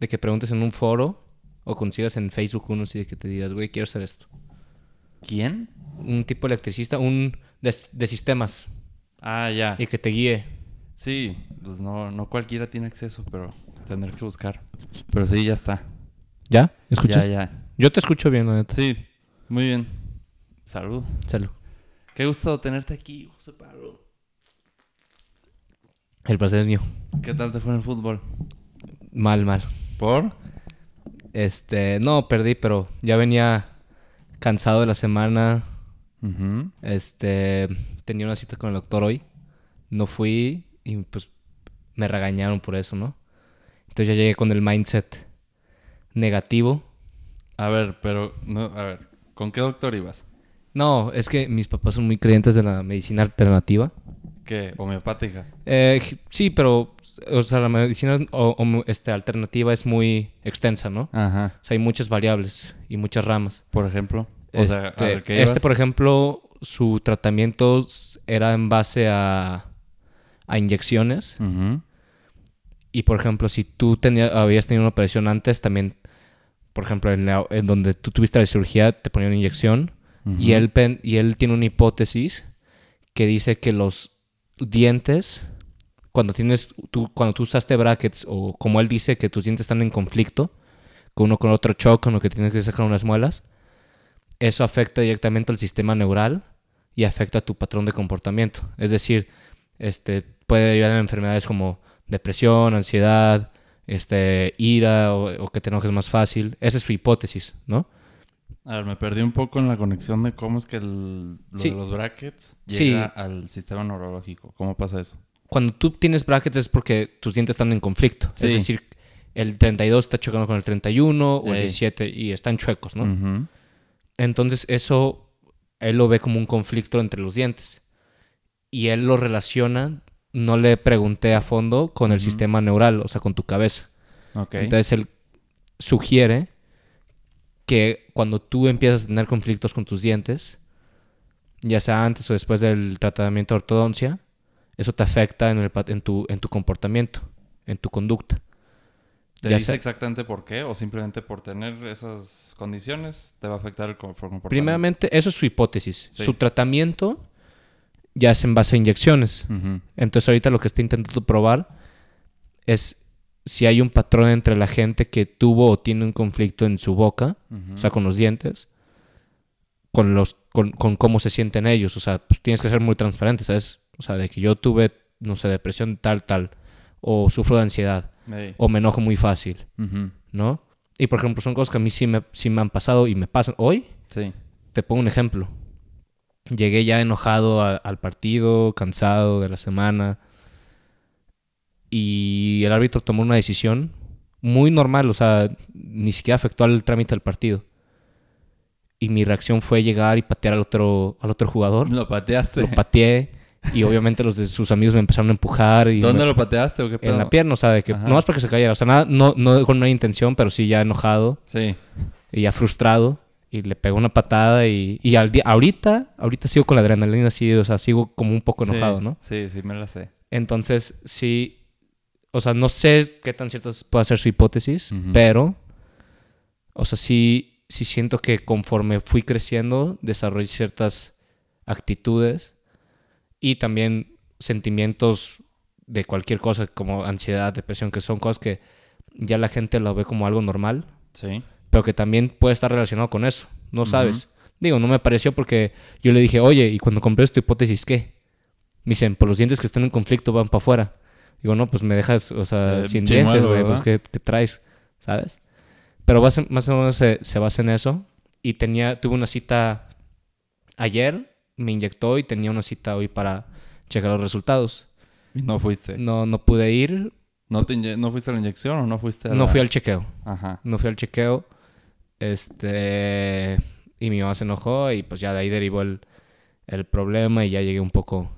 de que preguntes en un foro o consigas en Facebook uno así de que te digas, güey, quiero hacer esto. ¿Quién? Un tipo electricista, un de, de sistemas Ah, ya. y que te guíe. Sí, pues no, no cualquiera tiene acceso, pero pues, tendré que buscar. Pero sí, ya está. ¿Ya? ¿Escuchas? Ya, ya. Yo te escucho bien, la neta. Sí, muy bien. Salud. Salud. Qué gusto tenerte aquí, José Pablo. El placer es mío. ¿Qué tal te fue en el fútbol? Mal, mal. ¿Por? Este, no, perdí, pero ya venía cansado de la semana. Este, tenía una cita con el doctor hoy. No fui y pues me regañaron por eso, ¿no? Entonces ya llegué con el mindset negativo. A ver, pero, no, a ver, ¿con qué doctor ibas? No, es que mis papás son muy creyentes de la medicina alternativa. ¿Qué? ¿Homeopática? Eh, sí, pero, o sea, la medicina o- o- este, alternativa es muy extensa, ¿no? Ajá. O sea, hay muchas variables y muchas ramas. Por ejemplo. O sea, a Este, ver, ¿qué este, ibas? por ejemplo, su tratamiento era en base a, a inyecciones. Ujú. Y, por ejemplo, si tú habías tenido una operación antes, también, por ejemplo, en, la- en donde tú tuviste la cirugía, te ponían una inyección. Y, él, y él tiene una hipótesis que dice que los dientes, cuando tienes tú, cuando tú usaste brackets, o como él dice que tus dientes están en conflicto, que uno con otro chocan o que tienes que sacar unas muelas, eso afecta directamente al sistema neural y afecta a tu patrón de comportamiento. Es decir, este, puede derivar en enfermedades como depresión, ansiedad, este, ira o, o que te enojes más fácil. Esa es su hipótesis, ¿no? A ver, me perdí un poco en la conexión de cómo es que el, lo Sí. de los brackets Sí. llega al sistema neurológico. ¿Cómo pasa eso? Cuando tú tienes brackets es porque tus dientes están en conflicto. Es decir, el 32 está chocando con el 31 o el Ey. 17 y están chuecos, ¿no? Entonces eso él lo ve como un conflicto entre los dientes. Y él lo relaciona, no le pregunté a fondo, con el sistema neural, o sea, con tu cabeza. Entonces él sugiere que cuando tú empiezas a tener conflictos con tus dientes, ya sea antes o después del tratamiento de ortodoncia, eso te afecta en, el, en, tu, en tu comportamiento, en tu conducta. ¿Te ya dice sé. exactamente por qué? ¿O simplemente por tener esas condiciones te va a afectar el co- comportamiento? Primeramente, eso es su hipótesis. Sí. Su tratamiento ya es en base a inyecciones. Entonces ahorita lo que está intentando probar es si hay un patrón entre la gente que tuvo o tiene un conflicto en su boca, Ujú. o sea, con los dientes, con los con, con cómo se sienten ellos. O sea, pues, tienes que ser muy transparente, ¿sabes? O sea, de que yo tuve, no sé, depresión tal, tal, o sufro de ansiedad, Ey. o me enojo muy fácil, Ujú. ¿no? Y por ejemplo, son cosas que a mí sí me, sí me han pasado y me pasan. Hoy, Sí. te pongo un ejemplo. Llegué ya enojado a- al partido, cansado de la semana. Y el árbitro tomó una decisión muy normal, o sea, ni siquiera afectó al trámite del partido. Y mi reacción fue llegar y patear al otro, al otro jugador. Lo pateaste. Lo pateé y obviamente los de sus amigos me empezaron a empujar. Y ¿Dónde me- lo pateaste o qué pedo? En la pierna, o sea, de que Ajá. no más para que se cayera. O sea, nada, no, no con una intención, pero sí ya enojado Sí. y ya frustrado y le pegó una patada y, y al día, ahorita, ahorita sigo con la adrenalina así, o sea, sigo como un poco Sí. enojado, ¿no? Sí, sí, me la sé. Entonces, sí, o sea, no sé qué tan cierta puede ser su hipótesis, pero, o sea, sí, sí siento que conforme fui creciendo, desarrollé ciertas actitudes y también sentimientos de cualquier cosa como ansiedad, depresión, que son cosas que ya la gente lo ve como algo normal Sí. pero que también puede estar relacionado con eso. No sabes. Digo, no me pareció porque yo le dije, oye, ¿y cuando compré tu hipótesis qué? Me dicen, por los dientes que están en conflicto van para afuera. Digo, no, pues me dejas, o sea, Eh, sin chimuelo, dientes, güey, pues. ¿qué, qué traes? ¿Sabes? Pero base- más o menos se, se basa en eso. Y tenía, tuve una cita ayer, me inyectó y tenía una cita hoy para checar los resultados. Y no fuiste. No, no pude ir, ¿No, te ¿No fuiste a la inyección o no fuiste a no la- fui al chequeo. Ajá. no fui al chequeo. Este. Y mi mamá se enojó y pues ya de ahí derivó el, el problema y ya llegué un poco.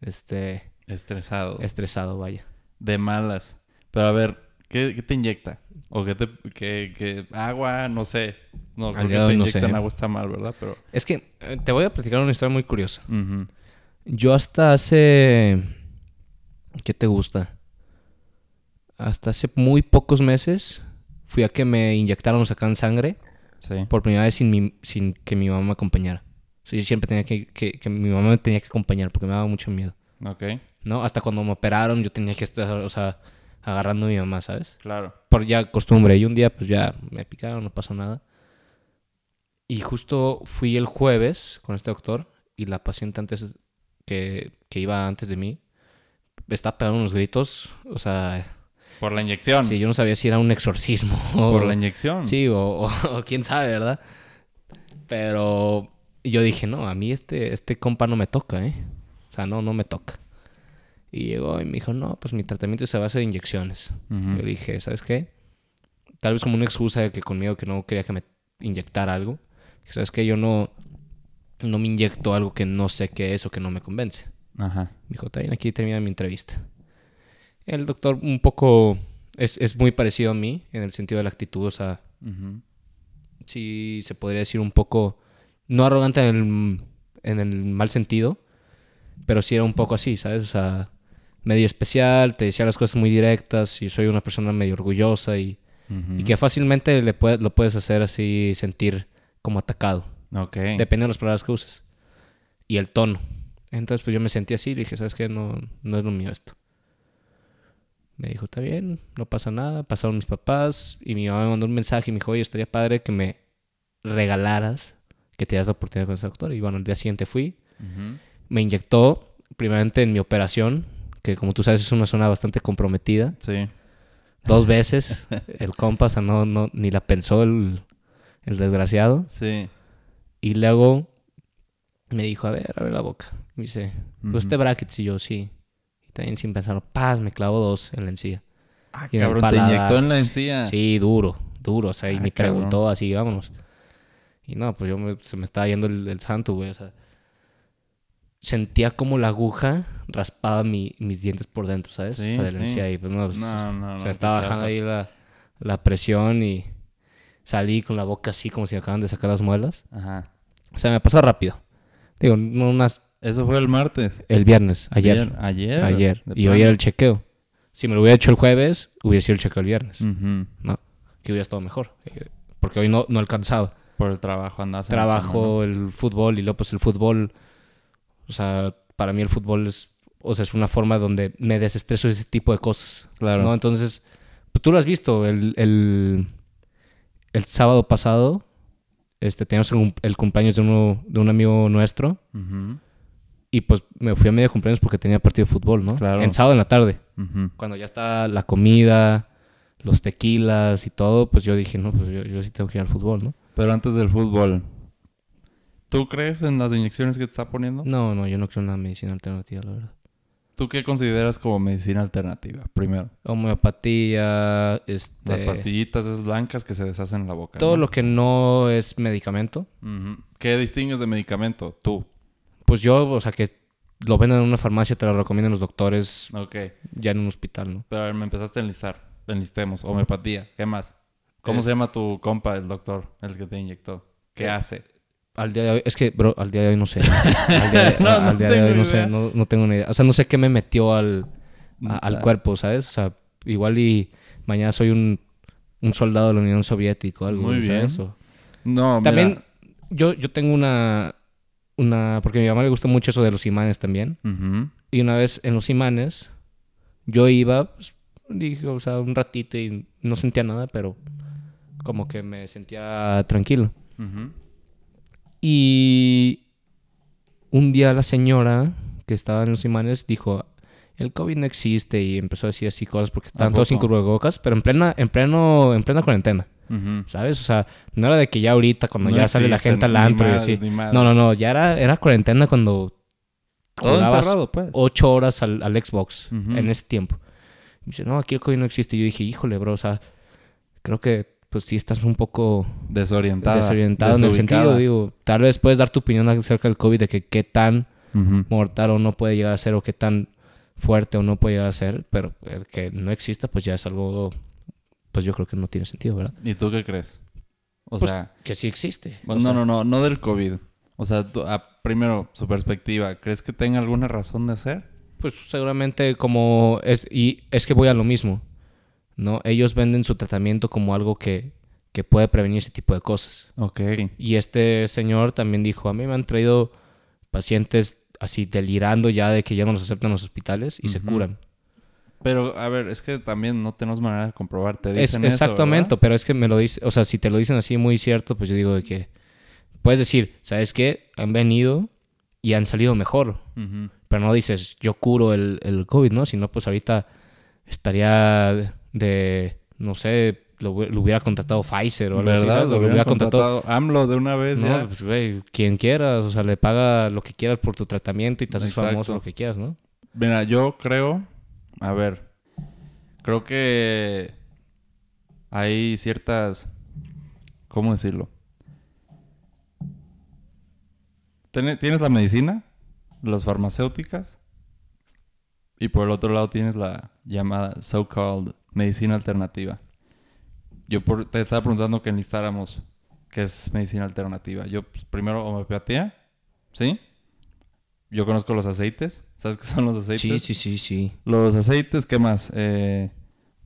Este. Estresado. Estresado, vaya. De malas. Pero a ver, ¿qué, qué te inyecta? ¿O qué te... qué- qué- agua? No sé. No, creo que te no inyectan sé. agua está mal, ¿verdad? Pero... Es que eh, te voy a platicar una historia muy curiosa. Yo hasta hace. ¿Qué te gusta? Hasta hace muy pocos meses fui a que me inyectaron, sacaran sangre Sí. por primera vez sin, mi- sin que mi mamá me acompañara. O sea, yo siempre tenía que, que, que mi mamá me tenía que acompañar porque me daba mucho miedo. Ok. ¿No? Hasta cuando me operaron yo tenía que estar, o sea, agarrando a mi mamá, ¿sabes? Claro. Por ya costumbre. Y un día pues ya me picaron, no pasó nada. Y justo fui el jueves con este doctor y la paciente antes que, que iba antes de mí estaba pegando unos gritos. O sea, Por la inyección. sí, yo no sabía si era un exorcismo o... Por la inyección. Sí, o, o- o quién sabe, ¿verdad? Pero yo dije, no, a mí este, este compa no me toca, ¿eh? O sea, no, no me toca. Y llegó y me dijo, no, pues mi tratamiento se basa en inyecciones. Ujú. Yo le dije, ¿sabes qué? Tal vez como una excusa de que conmigo que no quería que me inyectara algo. ¿Sabes qué? Yo no, no me inyecto algo que no sé qué es o que no me convence. Ajá. Me dijo, bien, aquí termina mi entrevista. El doctor un poco es, es muy parecido a mí en el sentido de la actitud, o sea, Ujú. sí se podría decir un poco, no arrogante en el, en el mal sentido, pero sí era un poco así, ¿sabes? O sea, medio especial, te decía las cosas muy directas y soy una persona medio orgullosa y, y que fácilmente le puede- lo puedes hacer así sentir como atacado, Ok. depende de las palabras que uses y el tono. Entonces pues yo me sentí así y dije, ¿sabes qué? No, no es lo mío esto. Me dijo, está bien, no pasa nada. Pasaron mis papás y mi mamá me mandó un mensaje y me dijo, oye, estaría padre que me regalaras, que te das la oportunidad con ese doctor. Y bueno, el día siguiente fui, Ujú. Me inyectó, primeramente en mi operación, que como tú sabes es una zona bastante comprometida, Sí. dos veces. el compa, o sea, no, no, ni la pensó el, el desgraciado. Sí. Y luego me dijo, a ver, abre la boca. Me dice, Ujú. ¿usted brackets? Y yo, sí. Y también sin pensarlo, paz, me clavó dos en la encía. Ah, Y cabrón, te inyectó en la encía. Sí, duro, duro. O sea, y Ah, ni cabrón. preguntó así, vámonos. Y no, pues yo me- se me estaba yendo el, el santo, güey. O sea, sentía como la aguja raspaba mi- mis dientes por dentro, ¿sabes? Sí, o sea, sí. y pues no, pues, No, no, o sea, estaba bajando ahí la, la presión y salí con la boca así como si me acaban de sacar las muelas. Ajá. O sea, me pasó rápido. Digo, no unas, Eso fue el martes. el viernes, ayer. Ayer. Ayer. Y hoy era el chequeo. Si me lo hubiera hecho el jueves, hubiera sido el chequeo el viernes. Ujú. ¿no? Que hubiera estado mejor. eh, Porque hoy no, no alcanzaba. Por el trabajo andas en la chamba, Trabajo, el fútbol y luego pues el fútbol. O sea, para mí el fútbol es, o sea, es una forma donde me desestreso de ese tipo de cosas. Claro. ¿no? Entonces, pues, tú lo has visto. El, el, el sábado pasado este, teníamos el, cum- el cumpleaños de, uno, de un amigo nuestro. Y pues me fui a medio cumpleaños porque tenía partido de fútbol, ¿no? Claro. En sábado en la tarde. Cuando ya está la comida, los tequilas y todo, pues yo dije, no, pues yo, yo sí tengo que ir al fútbol, ¿no? Pero antes del fútbol, ¿tú crees en las inyecciones que te está poniendo? No, no, yo no creo en la medicina alternativa, la verdad. ¿Tú qué consideras como medicina alternativa? Primero, Homeopatía, este... las pastillitas esas blancas que se deshacen en la boca. Todo ¿no? lo que no es medicamento. ¿Qué distingues de medicamento? Tú. pues yo, o sea, que lo venden en una farmacia, te lo recomiendan los doctores Ok. ya en un hospital, ¿no? Pero a ver, me empezaste a enlistar. Enlistemos. Homeopatía. ¿Qué más? ¿Cómo Eh. se llama tu compa, el doctor, el que te inyectó? ¿Qué Eh, hace? Al día de hoy, es que, bro, al día de hoy no sé. Al día de, No, no al día de tengo hoy no sé, no, no tengo ni idea. O sea, no sé qué me metió al, a- al cuerpo, ¿sabes? O sea, igual y mañana soy un, un soldado de la Unión Soviética o algo, Muy ¿sabes? bien. O- No, mira. También yo, yo tengo una, una... Porque a mi mamá le gusta mucho eso de los imanes también. Y una vez en los imanes, yo iba, pues, dije, o sea, un ratito y no sentía nada, pero como que me sentía tranquilo. Ujú. Y un día la señora que estaba en los imanes dijo, el COVID no existe y empezó a decir así cosas porque estaban todos sin cubrebocas, pero en plena, en pleno, en plena cuarentena. ¿sabes? O sea, no era de que ya ahorita cuando No ya sale la gente al antro y así. No, no, no, ya era, era cuarentena cuando Todo encerrado, pues. ocho horas al, al Xbox en ese tiempo. Y dice, no, aquí el COVID no existe. Y yo dije, híjole, bro, o sea, creo que pues sí estás un poco Desorientada. desorientado en el sentido, digo, tal vez puedes dar tu opinión acerca del COVID, de que qué tan mortal o no puede llegar a ser, o qué tan fuerte o no puede llegar a ser, pero el que no exista, pues ya es algo, pues yo creo que no tiene sentido, ¿verdad? ¿Y tú qué crees? O Pues, sea, Que sí existe. bueno, O sea, no, no, no, no del COVID. O sea, tú- primero, su perspectiva, ¿crees que tenga alguna razón de ser? Pues seguramente como es, y es que voy a lo mismo. ¿No? Ellos venden su tratamiento como algo que, que puede prevenir ese tipo de cosas. Ok. Y este señor también dijo, a mí me han traído pacientes así delirando ya de que ya no los aceptan en los hospitales y se curan. Pero, a ver, es que también no tenemos manera de comprobar. Te dicen exactamente, pero es que me lo dice, o sea, si te lo dicen así muy cierto, pues yo digo de que puedes decir, ¿sabes qué? Han venido y han salido mejor, pero no dices, yo curo el, el COVID, ¿no? Si no, pues ahorita estaría de, no sé, lo, hu- lo hubiera contratado Pfizer o algo así. Lo Lo hubiera contratado. contratado AMLO de una vez No, ya. pues, güey, quien quieras, o sea, le paga lo que quieras por tu tratamiento y te haces Exacto. famoso, lo que quieras, ¿no? Mira, yo creo, a ver, creo que hay ciertas, ¿cómo decirlo? Tiene- Tienes la medicina, las farmacéuticas, y por el otro lado tienes la llamada so-called medicina alternativa. Yo por- te estaba preguntando que enlistáramos qué es medicina alternativa. Yo pues, primero homeopatía, ¿sí? Yo conozco los aceites. ¿Sabes qué son los aceites? Sí, sí, sí, sí. Los aceites, ¿qué más? Eh,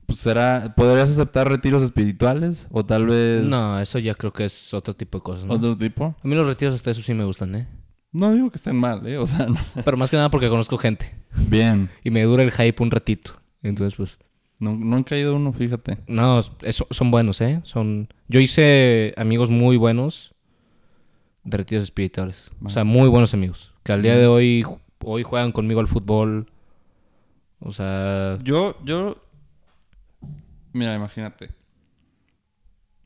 pues será, ¿podrías aceptar retiros espirituales? O tal vez No, eso ya creo que es otro tipo de cosas, ¿no? otro tipo. A mí los retiros hasta eso sí me gustan, ¿eh? No digo que estén mal, ¿eh? O sea, no. Pero más que nada porque conozco gente. bien. Y me dura el hype un ratito. Entonces, pues... He ido a uno, fíjate. No, eso- son buenos, ¿eh? Son... Yo hice amigos muy buenos de retiros espirituales. O sea, muy buenos amigos. Que al día de hoy, hoy juegan conmigo al fútbol. O sea... Yo, yo... Mira, imagínate.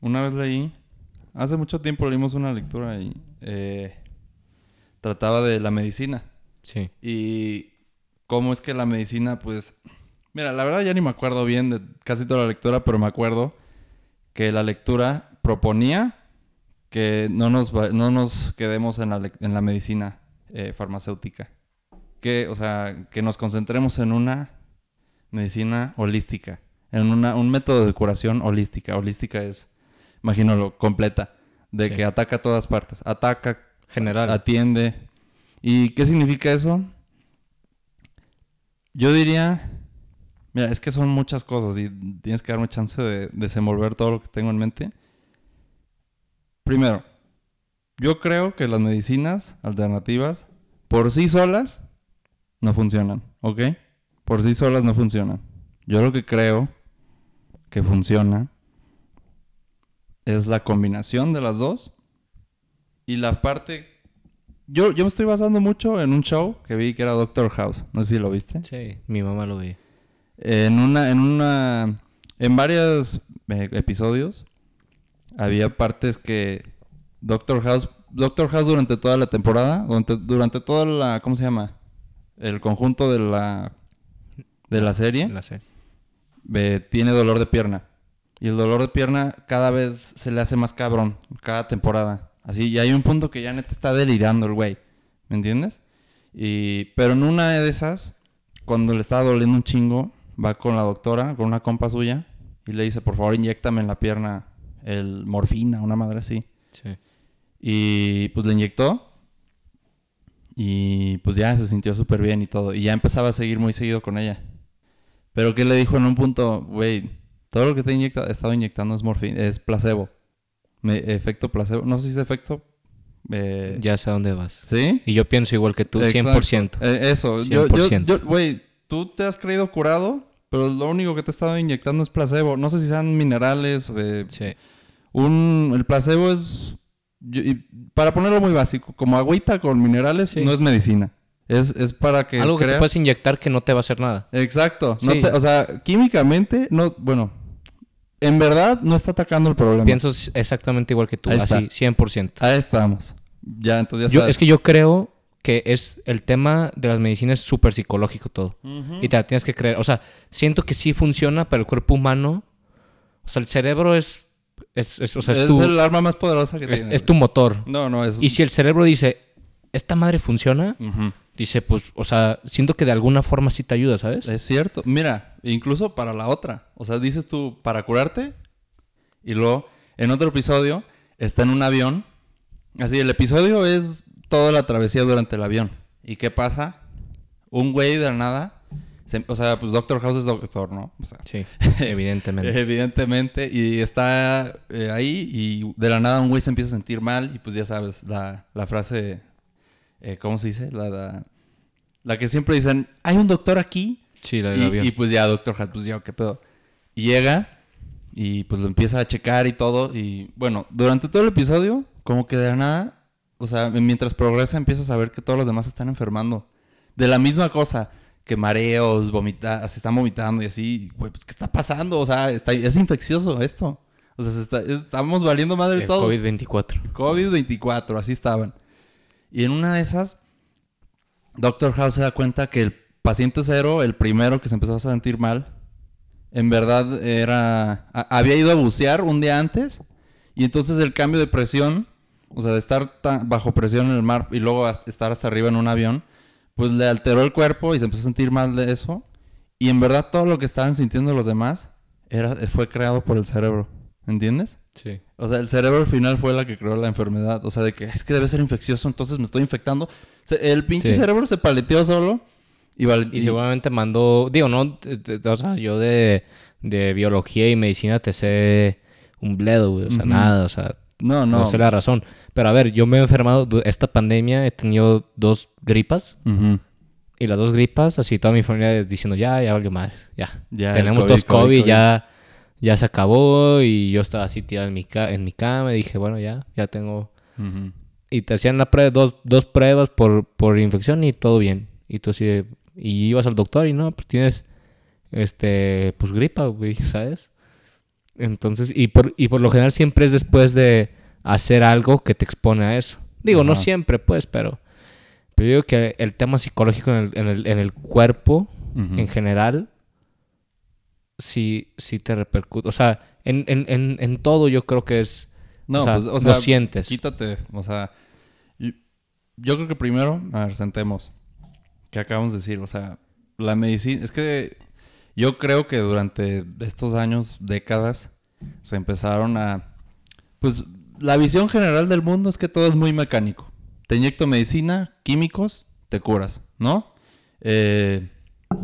Una vez leí... Hace mucho tiempo leímos una lectura y... eh, trataba de la medicina. Sí. Y cómo es que la medicina, pues... Mira, la verdad ya ni me acuerdo bien de casi toda la lectura, pero me acuerdo que la lectura proponía que no nos, no nos quedemos en la, en la medicina eh, farmacéutica. Que, o sea, que nos concentremos en una medicina holística. En una, un método de curación holística. Holística es, imagínalo, completa. De Sí. que ataca a todas partes. Ataca, General. atiende. ¿Y qué significa eso? Yo diría, mira, es que son muchas cosas y tienes que darme chance de desenvolver todo lo que tengo en mente. Primero, yo creo que las medicinas alternativas por sí solas no funcionan, ¿ok? Por sí solas no funcionan. Yo lo que creo que funciona es la combinación de las dos y la parte... Yo, yo me estoy basando mucho en un show que vi que era Doctor House. No sé si lo viste. Sí, mi mamá lo ve. En una, en una, en varios eh, episodios había partes que Doctor House, Doctor House durante toda la temporada, durante, durante toda la, ¿cómo se llama? El conjunto de la, de la serie, la serie. eh, tiene dolor de pierna. Y el dolor de pierna cada vez se le hace más cabrón, cada temporada. Así, y hay un punto que ya neta está delirando el güey. ¿Me entiendes? Y, pero en una de esas, cuando le estaba doliendo un chingo, va con la doctora, con una compa suya, y le dice, por favor, inyectame en la pierna el morfina, una madre así. Sí. Y pues le inyectó. Y pues ya se sintió súper bien y todo. Y ya empezaba a seguir muy seguido con ella. Pero que le dijo en un punto, güey, todo lo que te he inyecta- he estado inyectando es morfina, es placebo. Me- efecto placebo. No sé si es efecto. eh, Ya sé a dónde vas. ¿Sí? Y yo pienso igual que tú, Exacto. 100%. Eh, eso. Yo, yo, 100%. yo- güey, tú te has creído curado, pero lo único que te he estado inyectando es placebo. No sé si sean minerales. eh, Sí. un, el placebo es, yo- y para ponerlo muy básico, como agüita con minerales, Sí. no es medicina. Es, es para que Algo que te puedes inyectar que no te va a hacer nada. Exacto. No Sí. te- o sea, químicamente, no, bueno, en verdad no está atacando el problema. Pienso exactamente igual que tú, Ahí está. así, 100%. Ahí estamos. Ya, entonces ya Yo, está. es que yo creo que es el tema de las medicinas súper psicológico todo. Y te la tienes que creer. O sea, siento que sí funciona, pero el cuerpo humano... O sea, el cerebro es... es, es- o sea, es, es tu, el arma más poderosa que es, tiene. es tu motor. No, no, es... Y si el cerebro dice, esta madre funciona, dice, pues, o sea, siento que de alguna forma sí te ayuda, ¿sabes? Es cierto. Mira, incluso para la otra. O sea, dices tú, para curarte. Y luego, en otro episodio, está en un avión. Así, el episodio es toda la travesía durante el avión. ¿Y qué pasa? Un güey de la nada se- o sea, pues Doctor House es doctor, ¿no? O sea, Sí, evidentemente. evidentemente. Y está eh, ahí y de la nada un güey se empieza a sentir mal y pues ya sabes, la, la frase, eh, ¿cómo se dice? La, la, la que siempre dicen, hay un doctor aquí. sí, la del Y, avión. y, pues ya, Doctor House, pues ya, ¿qué pedo? Y llega y pues lo empieza a checar y todo. Y bueno, durante todo el episodio, como que de la nada, o sea, mientras progresa empiezas a ver que todos los demás están enfermando. De la misma cosa, que mareos, vomita, se están vomitando y así. Güey, pues ¿qué está pasando? O sea, está, es infeccioso esto. O sea, se está- estamos valiendo madre El todos. COVID-24. COVID-24, así estaban. Y en una de esas, Doctor House se da cuenta que el paciente cero, el primero que se empezó a sentir mal, en verdad era. a- había ido a bucear un día antes. Y entonces el cambio de presión, o sea, de estar tan- bajo presión en el mar y luego estar hasta arriba en un avión, pues le alteró el cuerpo y se empezó a sentir mal de eso. Y en verdad todo lo que estaban sintiendo los demás era, fue creado por el cerebro. ¿Entiendes? Sí. O sea, el cerebro al final fue la que creó la enfermedad. O sea, de que es que debe ser infeccioso, entonces me estoy infectando. El pinche Sí. cerebro se paleteó solo y, Y seguramente mandó, digo, no, o sea, yo de, de biología y medicina te sé un bledo, güey, o sea, nada, o sea, No, no. no. sé la razón. Pero a ver, yo me he enfermado, esta pandemia he tenido dos gripas y las dos gripas, así toda mi familia diciendo, ya, ya valió más, ya. Ya, Tenemos COVID, dos COVID, COVID, COVID. ya, ya se acabó y yo estaba así tirado en mi, ca- en mi cama y dije, bueno, ya, ya tengo... Y te hacían la prueba, dos, dos pruebas por, por infección y todo bien. Y tú así, y ibas al doctor y no, pues tienes, este, pues gripa, güey, ¿sabes? Entonces, y por, y por lo general siempre es después de hacer algo que te expone a eso. Digo, no siempre, pues, pero, pero yo digo que el tema psicológico en el, en el, en el cuerpo, en general, sí, sí te repercute. O sea, en, en, en, en todo yo creo que es, No, o sea, pues, o lo sientes. quítate. O sea, y- yo creo que primero, a ver, sentemos. ¿Qué acabamos de decir? O sea, la medicina. Es que yo creo que durante estos años, décadas, se empezaron a. Pues la visión general del mundo es que todo es muy mecánico. Te inyecto medicina, químicos, te curas, ¿no? Eh,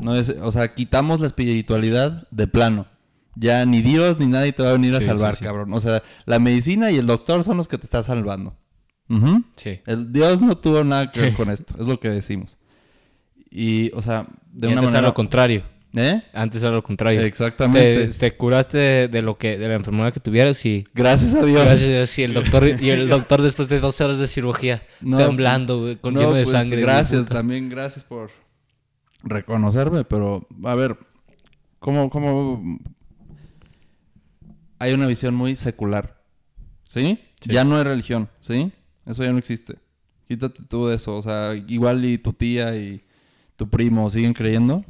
no es, o sea, quitamos la espiritualidad de plano. Ya ni Dios ni nadie te va a venir a Sí, salvar, sí, sí. cabrón. O sea, la medicina y el doctor son los que te están salvando. Sí. El Dios no tuvo nada que ver con esto, es lo que decimos. Y, o sea, de Y una manera. lo contrario. ¿Eh? Antes era lo contrario. Exactamente. Te, te curaste de, de lo que de la enfermedad que tuvieras y Gracias a Dios. gracias a Dios, y el doctor y el doctor después de 12 horas de cirugía No, temblando güey, con No, lleno de pues, sangre. Gracias, también gracias por reconocerme, pero a ver, ¿cómo, cómo hay una visión muy secular? ¿Sí? Sí. Ya no hay religión, ¿sí? Eso ya no existe. Quítate tú de eso, o sea, igual y tu tía y tu primo siguen creyendo,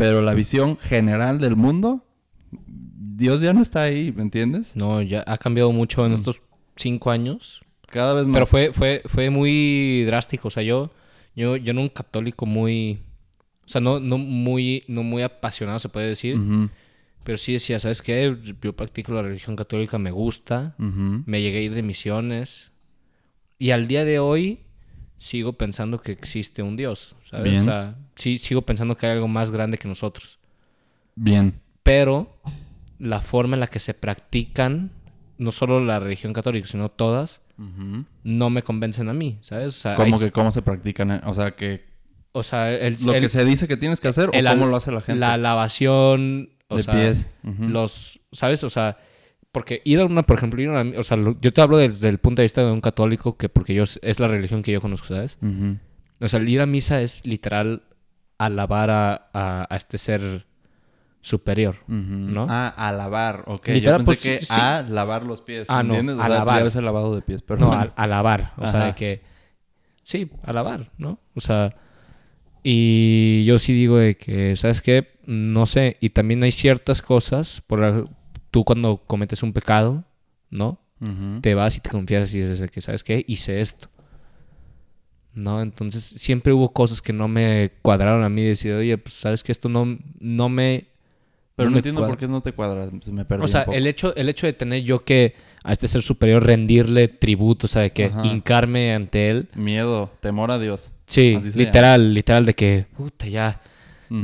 pero la visión general del mundo, Dios ya no está ahí, ¿me entiendes? No, ya ha cambiado mucho Mm. en estos cinco años. Cada vez más. Pero fue, fue, fue muy drástico. O sea, yo, yo, yo era un católico muy. O sea, no, no muy, no muy apasionado, se puede decir. Pero sí decía, ¿sabes qué? Yo practico la religión católica, me gusta. Me llegué a ir de misiones. Y al día de hoy sigo pensando que existe un Dios. ¿sabes? Bien. O sea, sí, sigo pensando que hay algo más grande que nosotros. Bien. Pero la forma en la que se practican, no solo la religión católica, sino todas, no me convencen a mí, ¿sabes? O sea, ¿Cómo hay- que cómo se practican? O sea, que o sea, el, lo el- que se dice que tienes que hacer el o cómo lo hace la gente. la lavación, o de sea, pies. Ujú. los, ¿sabes? O sea, porque ir a una, por ejemplo, ir a una- o sea, yo te hablo desde el punto de vista de un católico que porque yo es la religión que yo conozco, ¿sabes? O sea, el ir a misa es literal alabar a, a- a este ser superior. Ujú. ¿No? Ah, a lavar, ok. Literal, Yo pensé pues, que sí, a lavar los pies, Ah, no. O a sea, lavar. ya ves el lavado de pies, pero no, bueno. a, alabar. O sea, de que. Sí, alabar, ¿no? O sea. Y yo sí digo de que, ¿sabes qué? No sé. Y también hay ciertas cosas. Por la- tú cuando cometes un pecado, ¿no? Te vas y te confiesas y dices que, ¿sabes qué? Hice esto. ¿No? Entonces siempre hubo cosas que no me cuadraron a mí. Decir, oye, pues, ¿sabes qué? Esto no, no me. Pero no me entiendo cuadra". por qué no te cuadras, se me perdió O sea, un poco. el hecho, el hecho de tener yo que a este ser superior rendirle tributo, o sea, de que Ajá. hincarme ante él. Miedo, temor a Dio Sí, literal, literal, de que, puta, ya.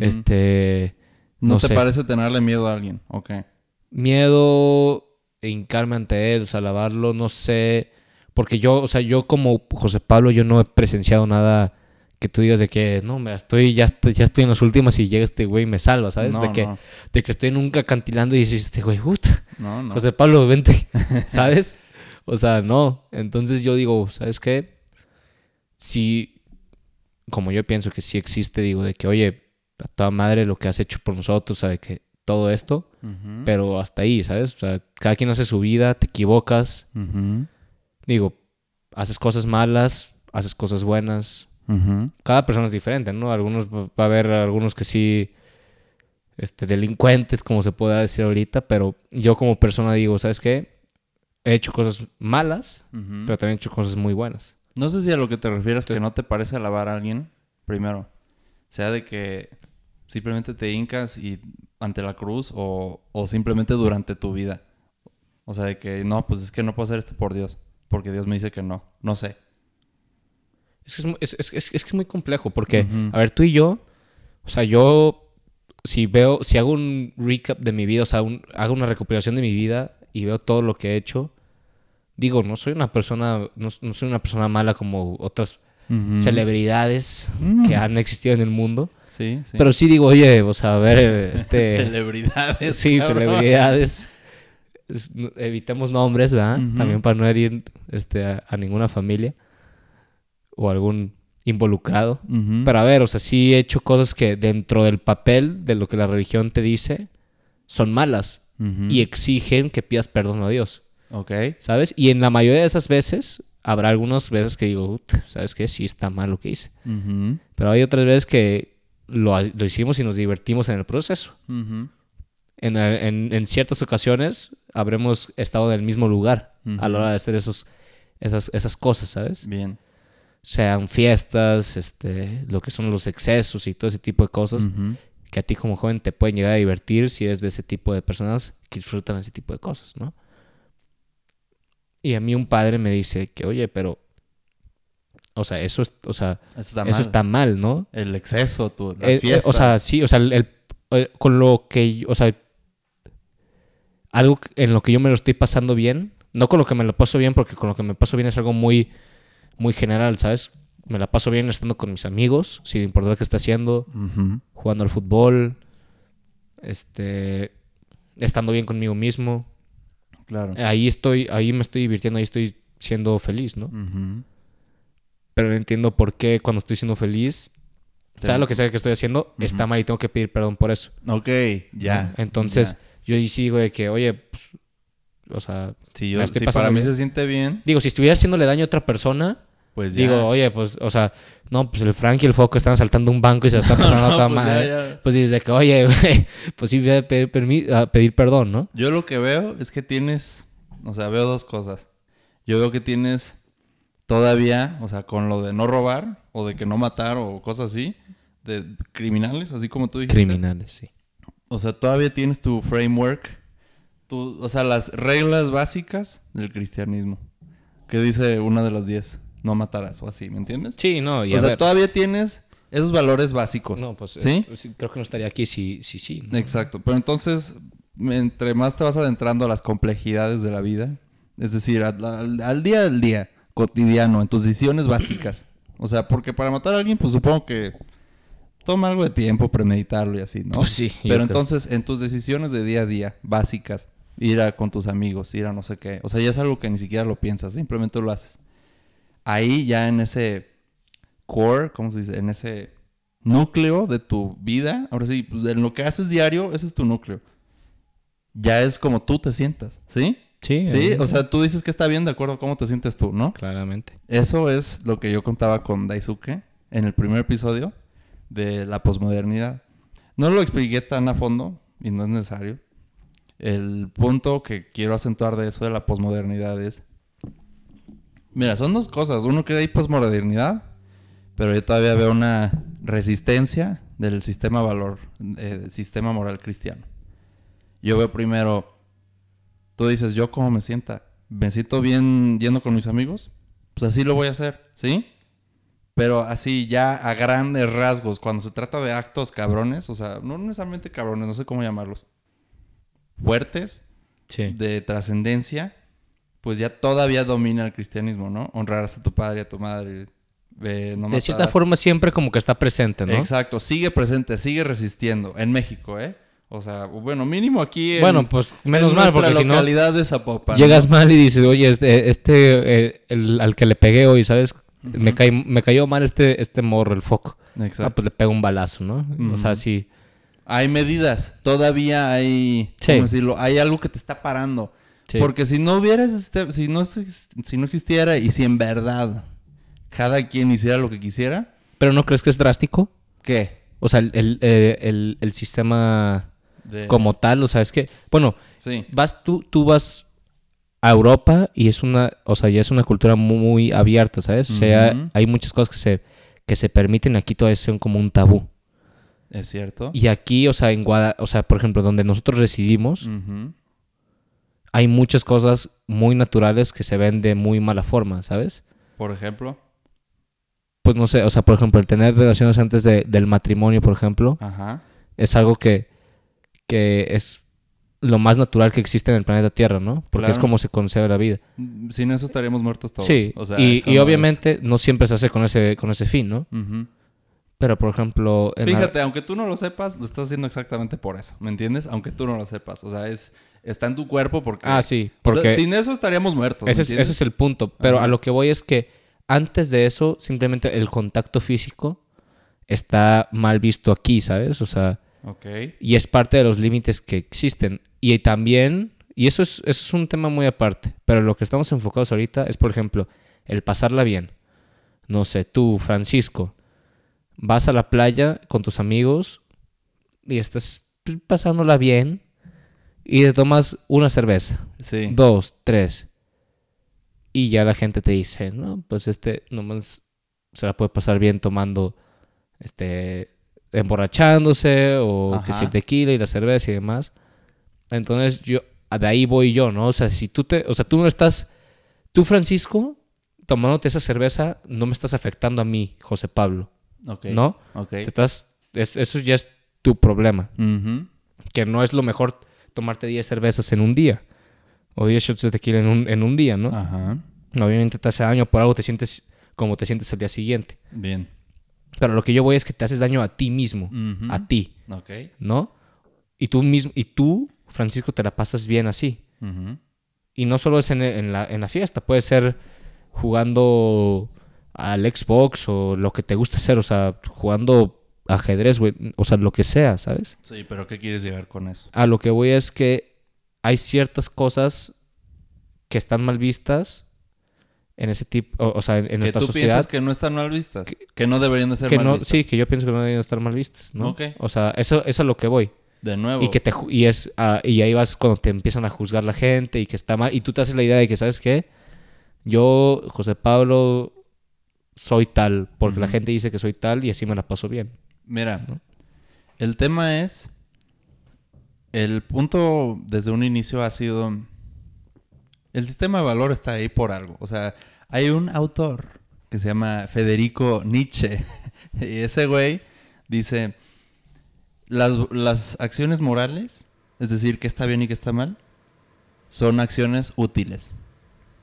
Este. ¿No, no te sé. parece tenerle miedo a alguien? Ok. Miedo. e hincarme ante él, alabarlo, no sé. Porque yo, o sea, yo como José Pablo, yo no he presenciado nada que tú digas de que, no, me estoy, ya estoy, ya estoy en las últimas y llega este güey y me salva, ¿sabes? No, de, que, no, de que estoy en un acantilando y dices, este güey, puta, no, no. José Pablo, vente, ¿sabes? O sea, no. Entonces yo digo, ¿sabes qué? Si, como yo pienso que sí existe, digo, de que, oye, a toda madre lo que has hecho por nosotros, o sea, de que todo esto, pero hasta ahí, ¿sabes? O sea, cada quien hace su vida, te equivocas, digo, haces cosas malas, haces cosas buenas. Cada persona es diferente, ¿no? Algunos va a haber algunos que sí, este, delincuentes, como se puede decir ahorita, pero yo como persona digo, ¿sabes qué? He hecho cosas malas, pero también he hecho cosas muy buenas. No sé si a lo que te refieres que no te parece alabar a alguien, primero. Sea de que simplemente te hincas y ante la cruz o, o simplemente durante tu vida. O sea, de que no, pues es que no puedo hacer esto por Dios. Porque Dios me dice que no. No sé. Es que es, es- es- que es muy complejo, porque, a ver, tú y yo, o sea, yo, si veo, si hago un recap de mi vida, o sea, un- hago una recopilación de mi vida y veo todo lo que he hecho, digo, no soy una persona, no, no soy una persona mala como otras celebridades Mm. que han existido en el mundo, Sí, sí. pero sí digo, oye, o sea, a ver, este, Celebridades. sí, cabrón. celebridades, evitemos nombres, ¿verdad? También para no herir, este, a- a ninguna familia o algún involucrado. Ujú. Pero a ver, o sea, sí he hecho cosas que dentro del papel de lo que la religión te dice son malas y exigen que pidas perdón a Dios, Ok. ¿sabes? Y en la mayoría de esas veces habrá algunas veces que digo, "Ut, ¿sabes qué? Sí está mal lo que hice. Pero hay otras veces que lo, lo hicimos y nos divertimos en el proceso. En, en- en ciertas ocasiones habremos estado en el mismo lugar a la hora de hacer esos, esas, esas cosas, ¿sabes? Bien. Sean fiestas, este, lo que son los excesos y todo ese tipo de cosas. Que a ti como joven te pueden llegar a divertir si eres de ese tipo de personas que disfrutan ese tipo de cosas, ¿no? Y a mí un padre me dice que, oye, pero, o sea, eso, es, o sea, Eso está eso mal. está mal, ¿no? El exceso, tu, las Eh, eh, fiestas. o sea, sí, o sea, el, el- eh, con lo que, o sea, algo en lo que yo me lo estoy pasando bien, no con lo que me lo paso bien, porque con lo que me paso bien es algo muy, muy general, ¿sabes? Me la paso bien estando con mis amigos, sin importar qué esté haciendo, jugando al fútbol, este, estando bien conmigo mismo. Claro. Ahí estoy, ahí me estoy divirtiendo, ahí estoy siendo feliz, ¿no? Ujú. Pero no entiendo por qué cuando estoy siendo feliz, sea Te- lo que sea que estoy haciendo, está mal y tengo que pedir perdón por eso. Ok, ya. ¿no? Entonces, ya. yo ahí sí digo de que, oye, pues, o sea, Si, yo, si para mí bien. se siente bien, digo, si estuviera haciéndole daño a otra persona, pues ya. digo, oye, pues, o sea, no, pues el Frank y el Foco están asaltando un banco y se están pasando No, toda pues madre. ya. Pues dices que, oye, pues sí voy a pedir, a pedir perdón, ¿no? Yo lo que veo es que tienes, o sea, veo dos cosas. Yo veo que tienes todavía, o sea, con lo de no robar o de que no matar o cosas así, de criminales, así como tú dijiste. Criminales, sí. O sea, todavía tienes tu framework, tu, o sea, las reglas básicas del cristianismo. Que dice una de las diez, no matarás o así, ¿me entiendes? Sí, no, y o a sea, ver, todavía tienes esos valores básicos. no, pues, ¿Sí? es- sí, creo que no estaría aquí si sí, sí, ¿no? Exacto. Pero entonces, entre más te vas adentrando a las complejidades de la vida, es decir, al, al- al día del día, cotidiano, en tus decisiones básicas. O sea, porque para matar a alguien, pues supongo que toma algo de tiempo premeditarlo y así, ¿no? Pues sí, Pero entonces, en tus decisiones de día a día, básicas, ir a con tus amigos, ir a no sé qué, o sea, ya es algo que ni siquiera lo piensas, simplemente lo haces. Ahí ya en ese core, ¿cómo se dice? En ese núcleo de tu vida, ahora sí, pues, en lo que haces diario, ese es tu núcleo. Ya es como tú te sientas, ¿sí? Sí, Sí, eh, o sea, tú dices que está bien de acuerdo a cómo te sientes tú, ¿no? claramente. Eso es lo que yo contaba con Daisuke en el primer episodio de la posmodernidad. No lo expliqué tan a fondo y no es necesario. El punto que quiero acentuar de eso de la posmodernidad es... Mira, son dos cosas. Uno que hay posmodernidad, pero yo todavía veo una resistencia del sistema valor, eh, del sistema moral cristiano. Yo veo primero, tú dices, ¿yo cómo me sienta? ¿Me siento bien yendo con mis amigos? Pues así lo voy a hacer, ¿sí? Pero así, ya a grandes rasgos, cuando se trata de actos cabrones, o sea, no necesariamente cabrones, no sé cómo llamarlos, fuertes, Sí. de trascendencia, pues ya todavía domina el cristianismo, ¿no? Honrarás a tu padre y a tu madre. eh, no De cierta forma siempre como que está presente, ¿no? Exacto, sigue presente, sigue resistiendo en México, ¿eh? O sea, bueno, mínimo aquí en, Bueno, pues menos en mal, porque si no de Zapopan. llegas mal y dices, oye, este, este eh, el, al que le pegué hoy, ¿sabes? me, caí- me cayó mal este, este morro, el foco. ¿no? Ah, Exacto. pues le pego un balazo, ¿no? O sea, sí. Hay medidas, todavía hay, Sí. ¿cómo decirlo? Hay algo que te está parando. sí. Porque si no hubieras, este- si no, si no existiera y si en verdad cada quien hiciera lo que quisiera, Pero ¿no crees que es drástico? ¿qué? O sea, el, el, eh, el- el sistema De- como tal, o sea, es que, bueno, Sí. vas tú, tú vas a Europa y es una, o sea, ya es una cultura muy abierta, ¿sabes? O sea, Ujú. hay muchas cosas que se, que se permiten aquí todavía son como un tabú. Es cierto. Y aquí, o sea, en Guada, o sea, por ejemplo, donde nosotros residimos, hay muchas cosas muy naturales que se ven de muy mala forma, ¿sabes? Por ejemplo. Pues no sé, o sea, por ejemplo, el tener relaciones antes de- del matrimonio, por ejemplo, Ajá. es algo que, que es lo más natural que existe en el planeta Tierra, ¿no? Porque es como se concebe la vida. Mm, Sin eso estaríamos muertos todos. Sí, O sea, y, eso y no es- obviamente no siempre se hace con ese, con ese fin, ¿no? Pero, por ejemplo... en la- Fíjate, aunque tú no lo sepas, lo estás haciendo exactamente por eso. ¿Me entiendes? Aunque tú no lo sepas. O sea, es está en tu cuerpo porque. Ah, sí, o sea, porque sin eso estaríamos muertos. ¿me ese, es, ese entiendes? es el punto. Pero Ajá. a lo que voy es que antes de eso, simplemente el contacto físico está mal visto aquí, ¿sabes? O sea, Ok. y es parte de los límites que existen. Y también, y eso es, eso es un tema muy aparte, pero lo que estamos enfocados ahorita es, por ejemplo, el pasarla bien. No sé, tú, Francisco, vas a la playa con tus amigos y estás pues, pasándola bien y te tomas una cerveza, Sí. dos, tres, y ya la gente te dice, no, pues este nomás se la puede pasar bien tomando, este, emborrachándose o que si el Ajá. tequila y la cerveza y demás. Entonces yo, de ahí voy yo, ¿no? O sea, si tú te, o sea, tú no estás, tú Francisco, tomándote esa cerveza, no me estás afectando a mí, José Pablo, Ok. ¿no? Ok. Te estás, es- eso ya es tu problema, Ujú. que no es lo mejor tomarte 10 cervezas en un día o 10 shots de tequila en un, en un día, ¿no? Ajá. Obviamente te hace daño por algo, te sientes como te sientes al día siguiente. Bien. Pero lo que yo voy es que te haces daño a ti mismo, a ti, Ok. ¿no? Y tú mismo, y tú, Francisco, te la pasas bien así. Y no solo es en, en la, en la fiesta, puede ser jugando al Xbox o lo que te gusta hacer, o sea, jugando ajedrez, güey, o sea, lo que sea, ¿sabes? Sí, pero ¿qué quieres llegar con eso? A lo que voy es que hay ciertas cosas que están mal vistas en ese tipo, o, o sea, en, en que nuestra tú sociedad. piensas que no están mal vistas. Que, no deberían de ser que mal no, vistas. sí, que yo pienso que no deben estar mal vistas, ¿no? O sea, eso, eso es a lo que voy. De nuevo. Y que te y es ah, y ahí vas cuando te empiezan a juzgar la gente y que está mal y tú te haces la idea de que sabes qué yo José Pablo soy tal porque la gente dice que soy tal y así me la paso bien. Mira, el tema es. El punto desde un inicio ha sido. El sistema de valor está ahí por algo. O sea, hay un autor que se llama Federico Nietzsche. y ese güey dice: las, las acciones morales, es decir, qué está bien y qué está mal, son acciones útiles.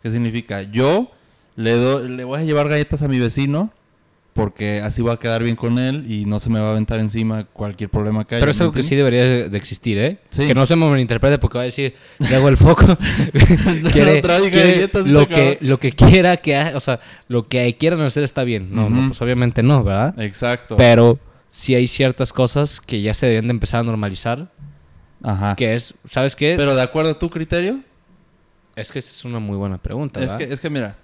¿Qué significa? Yo le, do- le voy a llevar galletas a mi vecino porque así voy a quedar bien con él y no se me va a aventar encima cualquier problema que haya. Pero es ¿me algo que sí debería de- existir, ¿eh? Sí. Que no se me malinterprete porque va a decir, le hago el foco. quiere, traiga quiere lo, que, lo que quiera que o sea, lo que quieran hacer está bien. No, no, pues obviamente no, ¿verdad? Exacto. Pero sí hay ciertas cosas que ya se deben de empezar a normalizar. Ajá. Que es, ¿sabes qué? Pero de acuerdo a tu criterio, Es que esa es una muy buena pregunta, es ¿verdad? que, es que mira,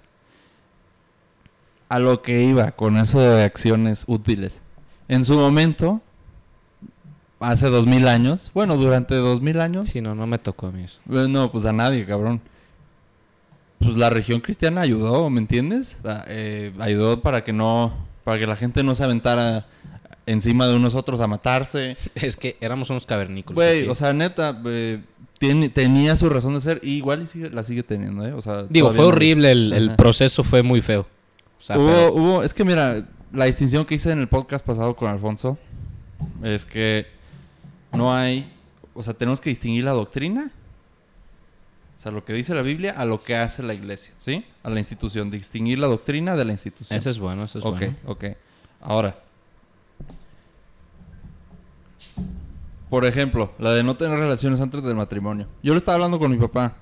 a lo que iba con eso de acciones útiles. En su momento, hace dos mil años, bueno, durante dos mil años, Sí, no, no me tocó a mí eso. Eh, No, pues a nadie, cabrón. Pues la región cristiana ayudó, ¿me entiendes? Eh, ayudó para que no, para que la gente no se aventara encima de unos otros a matarse. Es que éramos unos cavernícolas. Güey, o sea, neta, eh, tiene- tenía su razón de ser y igual y sigue- la sigue teniendo, ¿eh? O sea, Digo, fue no- horrible, el, proceso fue muy feo. O sea, hubo, pero- hubo, es que mira, la distinción que hice en el podcast pasado con Alfonso es que no hay, o sea, tenemos que distinguir la doctrina, o sea, lo que dice la Biblia a lo que hace la iglesia, ¿sí? A la institución, distinguir la doctrina de la institución. Eso es bueno, eso es ok, bueno. ok. Ahora, por ejemplo, la de no tener relaciones antes del matrimonio. Yo le estaba hablando con mi papá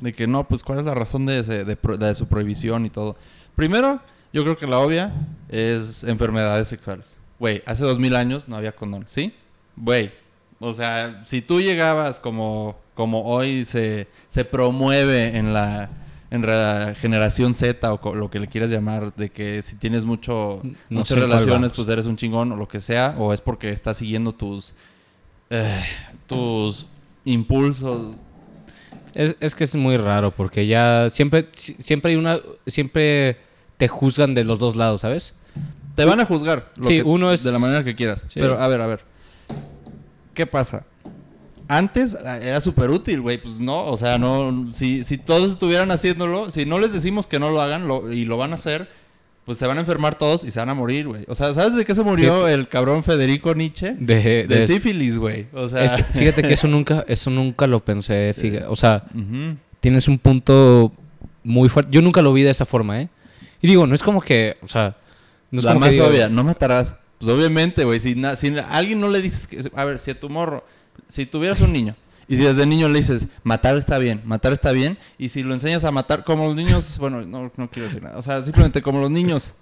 de que no, pues cuál es la razón de, ese- de pro- de su prohibición y todo. Primero, yo creo que la obvia es enfermedades sexuales. Güey, hace dos mil años no había condones, ¿sí? Güey, o sea, si tú llegabas como, como hoy se, se promueve en la, en la generación Z o lo que le quieras llamar, de que si tienes mucho, No muchas relaciones, pues eres un chingón o lo que sea, o es porque estás siguiendo tus, eh, tus impulsos. Es, es que es muy raro porque ya siempre, si- siempre hay una, siempre te juzgan de los dos lados, ¿sabes? Te van a juzgar. lo Sí, que- uno es- De la manera que quieras. Sí. Pero, a ver, a ver. ¿Qué pasa? Antes ah, era súper útil, güey. Pues no, o sea, no. Si, si todos estuvieran haciéndolo, si no les decimos que no lo hagan lo- y lo van a hacer, pues se van a enfermar todos y se van a morir, güey. O sea, ¿sabes de qué se murió el cabrón Federico Nietzsche? De, De, de- sífilis, güey. O sea. es- fíjate que eso nunca, eso nunca lo pensé, fíjate. O sea, tienes un punto muy fuerte. Yo nunca lo vi de esa forma, ¿eh? Y digo, no es como que, o sea, no es la como que más obvia, no matarás. Pues obviamente, güey, si, si a alguien no le dices que, a ver, si a tu morro, si tuvieras un niño y si desde niño le dices, matar está bien, matar está bien, y si lo enseñas a matar, como los niños, bueno, no, no quiero decir nada, o sea, simplemente como los niños,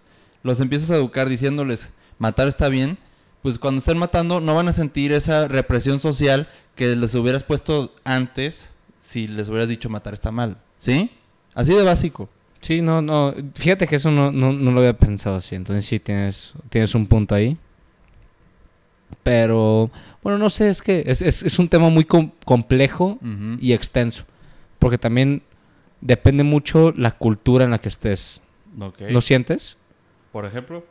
los empiezas a educar diciéndoles, matar está bien, pues cuando estén matando no van a sentir esa represión social que les hubieras puesto antes si les hubieras dicho matar está mal, ¿sí? Así de básico. Sí, no, no. Fíjate que eso no, no, no lo había pensado así. Entonces sí tienes, tienes un punto ahí. Pero, bueno, no sé, es que es, es, es un tema muy com- complejo y extenso. Porque también depende mucho la cultura en la que estés. ¿Lo sientes? Por ejemplo.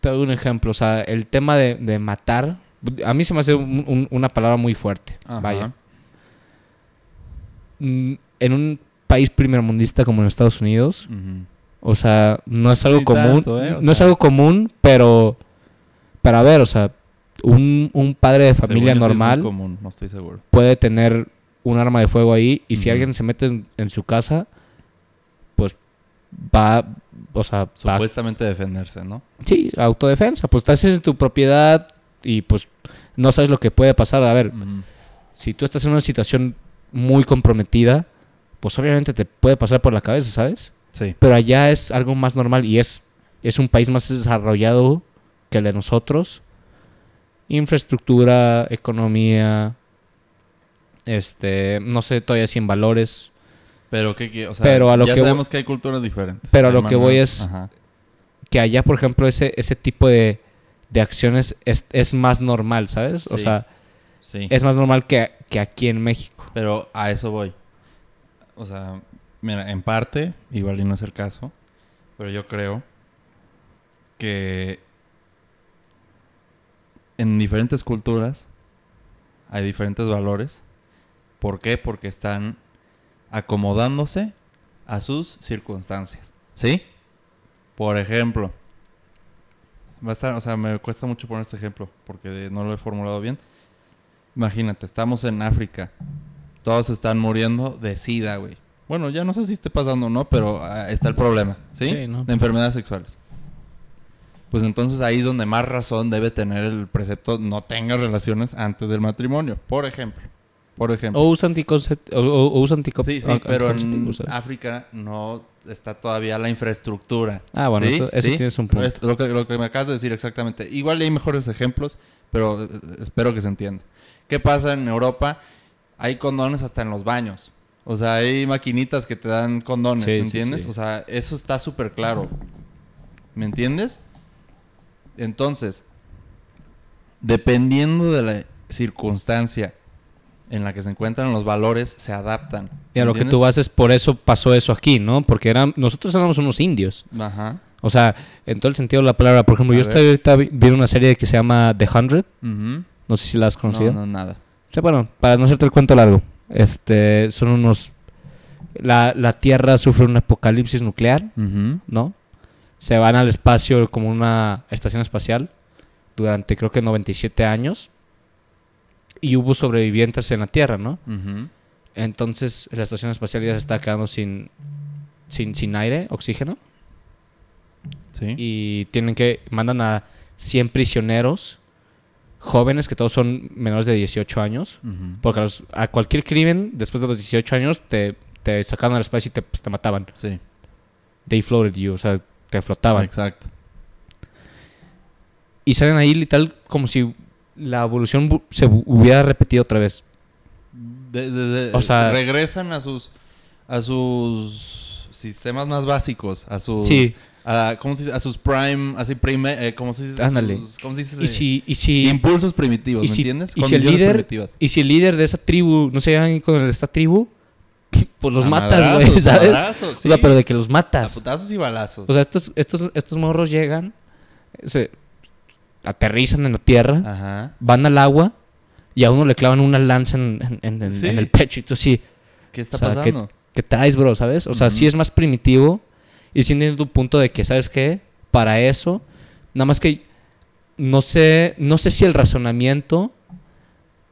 Te doy un ejemplo. O sea, el tema de, de matar, a mí se me hace un- un- una palabra muy fuerte. Ajá. Vaya. Mm, En un país primermundista como en Estados Unidos. O sea, no es algo común. tanto, ¿eh? No es algo común, pero. Pero a ver, o sea, un, un padre de familia Según yo sí es muy normal común, no estoy seguro. puede tener un arma de fuego ahí y si alguien se mete en, en su casa, pues va. O sea, va. Supuestamente defenderse, ¿no? Sí, autodefensa. Pues estás en tu propiedad y pues no sabes lo que puede pasar. A ver, si tú estás en una situación muy comprometida, pues obviamente te puede pasar por la cabeza, ¿sabes? Sí. Pero allá es algo más normal y es, es un país más desarrollado que el de nosotros. Infraestructura, economía, este, no sé todavía si en valores, Pero qué qué- o sea, Pero a lo ya que voy- sabemos que hay culturas diferentes. Pero a lo que voy es- Ajá. que allá, por ejemplo, ese, ese tipo de, de acciones es, es más normal, ¿sabes? O Sí. sea, Sí. es más normal que, que aquí en México. Pero a eso voy. O sea, mira, en parte, igual no es el caso, pero yo creo que en diferentes culturas hay diferentes valores. ¿Por qué? Porque están acomodándose a sus circunstancias. ¿Sí? Por ejemplo, va a estar, o sea, me cuesta mucho poner este ejemplo porque no lo he formulado bien. Imagínate, estamos en África. Todos están muriendo de sida, güey. Bueno, ya no sé si esté pasando o no, pero ah, está el problema, ¿sí? Sí, ¿no? De enfermedades sexuales. Pues entonces ahí es donde más razón debe tener el precepto no tenga relaciones antes del matrimonio, por ejemplo. Por ejemplo. O usa anticonceptivos. O, o- usa sí, sí, pero en. África no está todavía la infraestructura. Ah, bueno, ¿Sí? eso, eso ¿Sí? tienes un punto. Es lo, que, lo que me acabas de decir exactamente. Igual hay mejores ejemplos, pero eh, espero que se entienda. ¿Qué pasa en Europa? Hay condones hasta en los baños. O sea, hay maquinitas que te dan condones, Sí, ¿me entiendes? sí. O sea, eso está súper claro. ¿Me entiendes? Entonces, dependiendo de la circunstancia en la que se encuentran los valores, se adaptan. Y a ¿me lo que tú vas es por eso pasó eso aquí, ¿no? Porque eran, nosotros éramos unos indios. Ajá. O sea, en todo el sentido de la palabra. Por ejemplo, A yo estoy ahorita vi- viendo una serie que se llama The Hundred. No sé si la has conocido. No, no, nada. Sea, bueno, para no hacerte el cuento largo. Este, son unos... La, la Tierra sufre un apocalipsis nuclear. ¿no? se van al espacio como una estación espacial durante creo que 97 años y hubo sobrevivientes en la Tierra, ¿no? Entonces la estación espacial ya se está quedando sin, sin, sin aire, oxígeno, Sí. y tienen que, mandan a 100 prisioneros jóvenes, que todos son menores de 18 años, porque a, los- a cualquier crimen, después de los 18 años, te, te sacaban al espacio y te, pues, te mataban. Sí. They floated you, o sea, te flotaban. Exacto. Y salen ahí literal como si la evolución se hubiera repetido otra vez. De- de- de- O sea- regresan a sus a sus sistemas más básicos, a sus Sí, a, ¿cómo se dice? a sus prime, así prime, eh, ¿cómo se dice? Ándale. Sus- ¿Cómo se dice? y si, y si, Impulsos primitivos, ¿me si- entiendes? y si el líder- primitivas. y si el líder de esa tribu no se llevan con el de esta tribu, pues los A matas, güey, ¿sabes? madrazos, O sea, sí. pero de que los A matas. putazos y balazos. O sea, estos, estos, estos morros llegan, se aterrizan en la tierra, Ajá. van al agua y a uno le clavan una lanza en, en- en- Sí. en el pecho y tú sí, ¿Qué está O sea, pasando? ¿qué traes, bro? ¿Sabes? O sea, sí Ujú. es más primitivo y sí entiendo tu punto de que, ¿sabes qué? Para eso, nada más que no sé, no sé si el razonamiento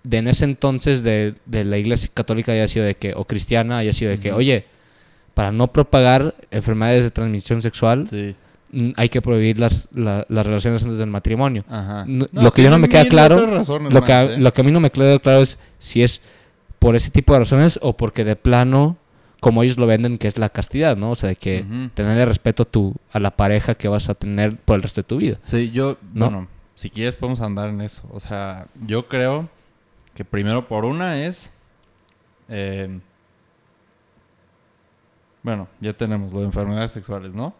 de en ese entonces de, de la iglesia católica haya sido de que, o cristiana, haya sido de que, oye, para no propagar enfermedades de transmisión sexual, Sí. hay que prohibir las, la- las relaciones antes del matrimonio. Ajá. No, lo que yo no me queda claro, razones Lo que, a, ¿eh? lo que a mí no me queda claro es si es por ese tipo de razones o porque de plano, como ellos lo venden, que es la castidad, ¿no? O sea, de que Ujú. tenerle respeto a, tu, a la pareja que vas a tener por el resto de tu vida. Sí, yo, ¿No? bueno, si quieres podemos andar en eso. O sea, yo creo que primero por una es... eh, bueno, ya tenemos lo de enfermedades sexuales, ¿no?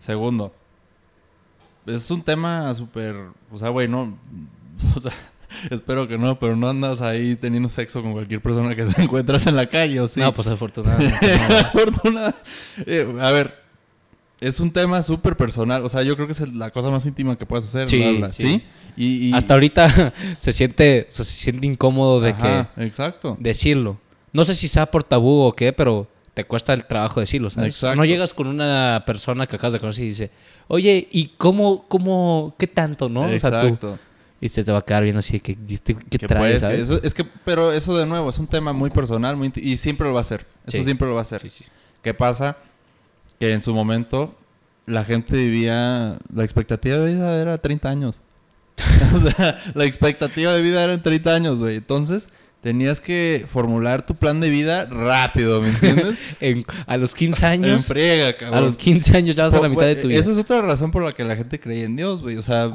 Segundo, es un tema súper... O sea, güey, no... O sea, espero que no, pero no andas ahí teniendo sexo con cualquier persona que te encuentras en la calle, ¿o sí? No, pues afortunadamente. no. Afortunada- eh, a ver, es un tema súper personal. O sea, yo creo que es la cosa más íntima que puedes hacer. Sí, sí. ¿sí? Y, y- Hasta ahorita se siente, se siente incómodo de Ajá, exacto. que decirlo. No sé si sea por tabú o qué, pero te cuesta el trabajo decirlo, ¿sabes? Exacto. No llegas con una persona que acabas de conocer y dice, oye, ¿y cómo, cómo, qué tanto, no? O sea, tú- Exacto. Y se te va a quedar viendo así, ¿qué, qué, qué Que traes, puedes- sabes? eso- es que, pero eso de nuevo es un tema muy personal muy y siempre lo va a ser. Eso Sí. siempre lo va a ser. Sí, sí. ¿Qué pasa? Que en su momento la gente vivía. La expectativa de vida era 30 años. o sea, la expectativa de vida era en 30 años, güey. Entonces, tenías que formular tu plan de vida rápido, ¿me entiendes? En- a los 15 en años, friega, cabrón. a los 15 años ya vas a la mitad de tu vida. Eso es otra razón por la que la gente creía en Dios, güey. O sea,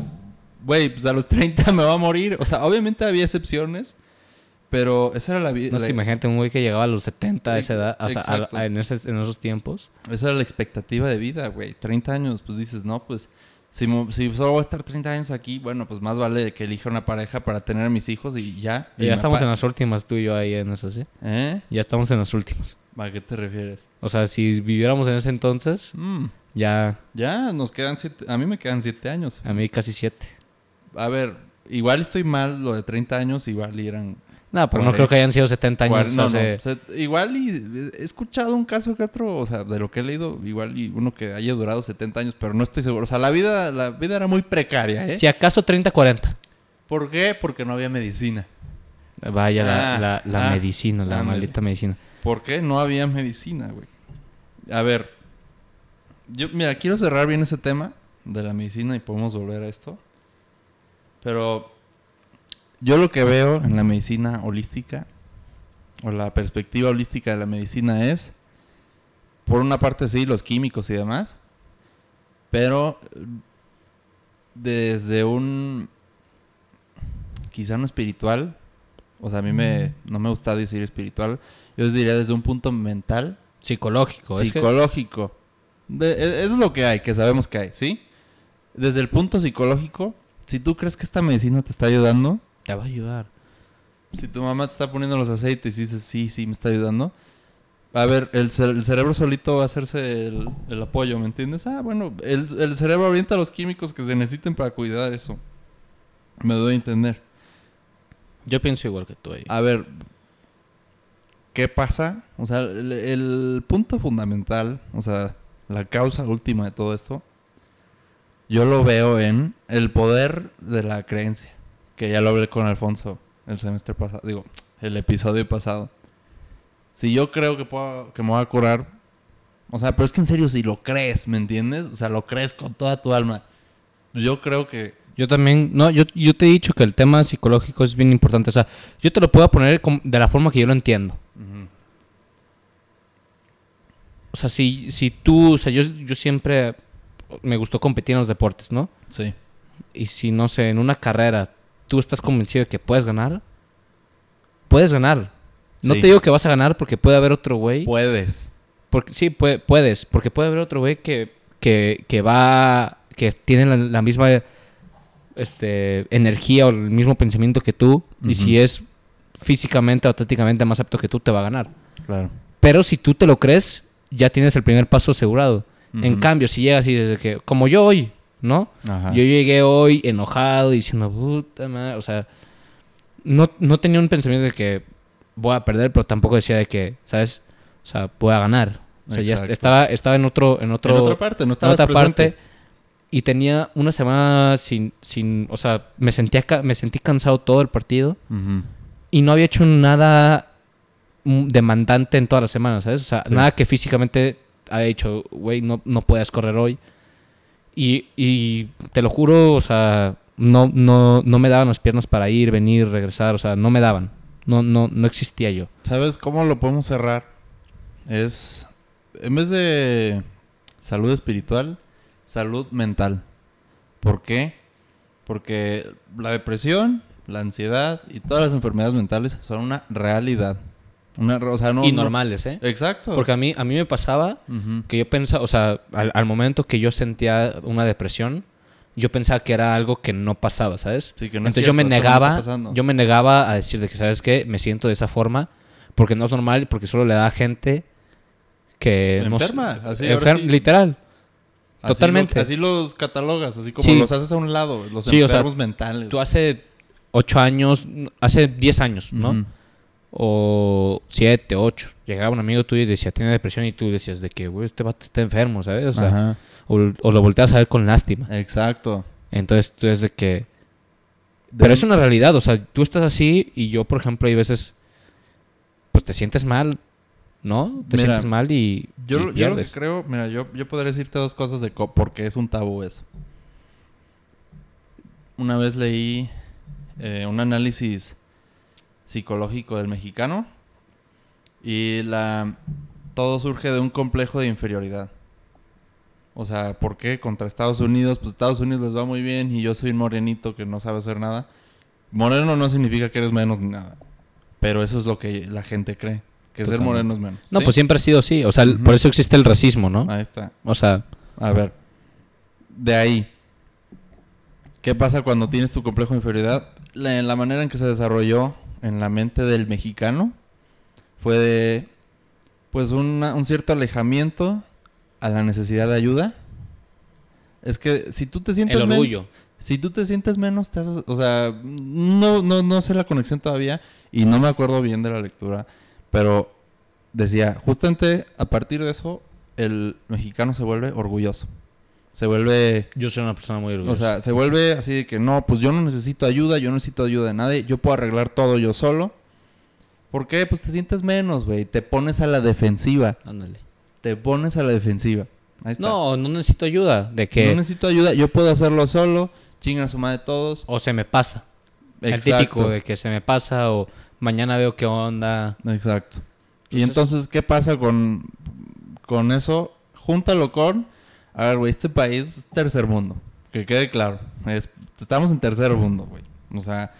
güey, pues a los 30 me va a morir. O sea, obviamente había excepciones, pero esa era la vida. No es que imagínate un güey que llegaba a los 70 a esa edad, o sea, a- Exacto. a- en, ese- en esos tiempos. Esa era la expectativa de vida, güey. 30 años, pues dices, no, pues si, si solo voy a estar 30 años aquí, bueno, pues más vale que elija una pareja para tener a mis hijos y ya. Y Y ya estamos en las últimas, tú y yo ahí en eso, ¿sí? ¿Eh? Ya estamos en las últimas. ¿A qué te refieres? O sea, si viviéramos en ese entonces, Mm, ya ya, nos quedan siete... A mí me quedan 7 años. a mí casi 7. A ver, igual estoy mal lo de 30 años, igual eran No, pero no Cuarenta. creo que hayan sido 70 años no, hace... no, o sea, igual y he escuchado un caso que otro, o sea, de lo que he leído, igual y uno que haya durado 70 años, pero no estoy seguro. O sea, la vida, la vida era muy precaria, ¿eh? Si acaso 30, 40. ¿Por qué? Porque no había medicina. Vaya, la, Ah, la- la ah, medicina, la maldita medicina. ¿Por qué? No había medicina, güey. A ver, yo, mira, quiero cerrar bien ese tema de la medicina y podemos volver a esto. Pero yo lo que veo en la medicina holística, o la perspectiva holística de la medicina es, por una parte sí, los químicos y demás, pero eh, desde un, quizá no espiritual, o sea, a mí me, no me gusta decir espiritual, yo diría desde un punto mental, Psicológico. es que- psicológico. De- e- eso es lo que hay, que sabemos que hay, ¿sí? Desde el punto psicológico, si tú crees que esta medicina te está ayudando, te va a ayudar. si tu mamá te está poniendo los aceites y dices, sí, sí, me está ayudando, a ver, el, ce- el cerebro solito va a hacerse el, el apoyo, ¿me entiendes? Ah, bueno, el, el cerebro orienta los químicos que se necesiten para cuidar eso. Me doy a entender. Yo pienso igual que tú ahí. A ver, ¿qué pasa? O sea, el, el punto fundamental, o sea, la causa última de todo esto, yo lo veo en el poder de la creencia. Que ya lo hablé con Alfonso el semestre pasado, digo, el episodio pasado. Si yo creo que, puedo, que me voy a curar, o sea, pero es que en serio, si lo crees, ¿me entiendes? O sea, lo crees con toda tu alma. Yo creo que Yo también, no, yo, yo te he dicho que el tema psicológico es bien importante. O sea, yo te lo puedo poner de la forma que yo lo entiendo. Ujú. O sea, si, si tú, o sea, yo, yo siempre me gustó competir en los deportes, ¿no? Sí. Y si, no sé, en una carrera tú estás convencido de que puedes ganar, puedes ganar. No Sí. te digo que vas a ganar porque puede haber otro güey. Puedes. Porque, sí, pue- puedes, porque puede haber otro güey que, que, que va, que tiene la, la misma este, energía o el mismo pensamiento que tú. Y si es físicamente o atléticamente más apto que tú, te va a ganar. Claro. Pero si tú te lo crees, ya tienes el primer paso asegurado. En cambio, si llegas y desde que, como yo hoy, ¿no? Ajá. Yo llegué hoy enojado diciendo, puta madre, o sea, no, no tenía un pensamiento de que voy a perder, pero tampoco decía de que, ¿sabes? O sea, voy a ganar. O sea, ya estaba, estaba en otro, en otro, en otra parte, no en estabas otra presente. parte y tenía una semana sin, sin, o sea, me sentía, me sentí cansado todo el partido Ujú. y no había hecho nada demandante en toda la semana, ¿sabes? O sea, Sí. nada que físicamente haya dicho, güey, no, no puedes correr hoy. Y, y te lo juro, o sea, no, no, no me daban las piernas para ir, venir, regresar, o sea, no me daban. No, no, no existía yo. ¿Sabes cómo lo podemos cerrar? Es, en vez de salud espiritual, salud mental. ¿Por qué? Porque la depresión, la ansiedad y todas las enfermedades mentales son una realidad. Una, re- o sea, no, y no- normales, ¿eh? Exacto. Porque a mí, a mí me pasaba que yo pensaba, o sea, al, al momento que yo sentía una depresión, yo pensaba que era algo que no pasaba, ¿sabes? Sí, que no es Entonces yo me cierto, no está negaba, yo me negaba a decir de que, ¿sabes qué? Me siento de esa forma porque no es normal, porque solo le da a gente que... no Enferma, así, ahora enfer- sí. Literal. Así totalmente. lo- así los catalogas, así como Sí. los haces a un lado, los Sí, o sea, enfermos mentales. Tú hace ocho años, hace diez años, ¿no? O siete, ocho. Llegaba un amigo tuyo y decía, tiene depresión y tú decías de que, güey, este vato está enfermo, ¿sabes? O sea, o, o lo volteas a ver con lástima. Exacto. Entonces tú es de que... De- Pero es una realidad, o sea, tú estás así y yo, por ejemplo, hay veces, pues te sientes mal, ¿no? Te Mira, sientes mal y, Yo, y yo lo que pierdes. creo, mira, yo, yo podría decirte dos cosas de co- por qué es un tabú eso. Una vez leí eh, un análisis psicológico del mexicano y la todo surge de un complejo de inferioridad. O sea, ¿por qué? Contra Estados Unidos, pues Estados Unidos les va muy bien y yo soy un morenito que no sabe hacer nada. Moreno no significa que eres menos ni nada. Pero eso es lo que la gente cree, que ser moreno es menos. No, ¿sí? pues siempre ha sido así, o sea, por eso existe el racismo, ¿no? Ahí está. O sea, A ver, de ahí, ¿qué pasa cuando tienes tu complejo de inferioridad? La, la manera en que se desarrolló en la mente del mexicano fue de, pues, una- un cierto alejamiento a la necesidad de ayuda. Es que si tú te sientes el orgullo. si tú te sientes menos, te haces, o sea, no, no, no sé la conexión todavía y no me acuerdo bien de la lectura, pero decía, justamente a partir de eso, el mexicano se vuelve orgulloso. Se vuelve, Yo soy una persona muy o orgullosa. sea, se vuelve así de que no, pues yo no necesito ayuda, yo no necesito ayuda de nadie, yo puedo arreglar todo yo solo. ¿Por qué? Pues te sientes menos, güey, te pones a la defensiva, Ándale. te pones a la defensiva. Ahí está. No, no necesito ayuda. De que... no necesito ayuda, yo puedo hacerlo solo, chingan a su madre todos. O se me pasa. El Exacto. típico de que se me pasa o mañana veo qué onda. Exacto. Y Entonces- entonces, ¿qué pasa con, con eso? Júntalo con... A ver, güey, este país es tercer mundo. Que quede claro. Es- estamos en tercer mundo, güey. O sea,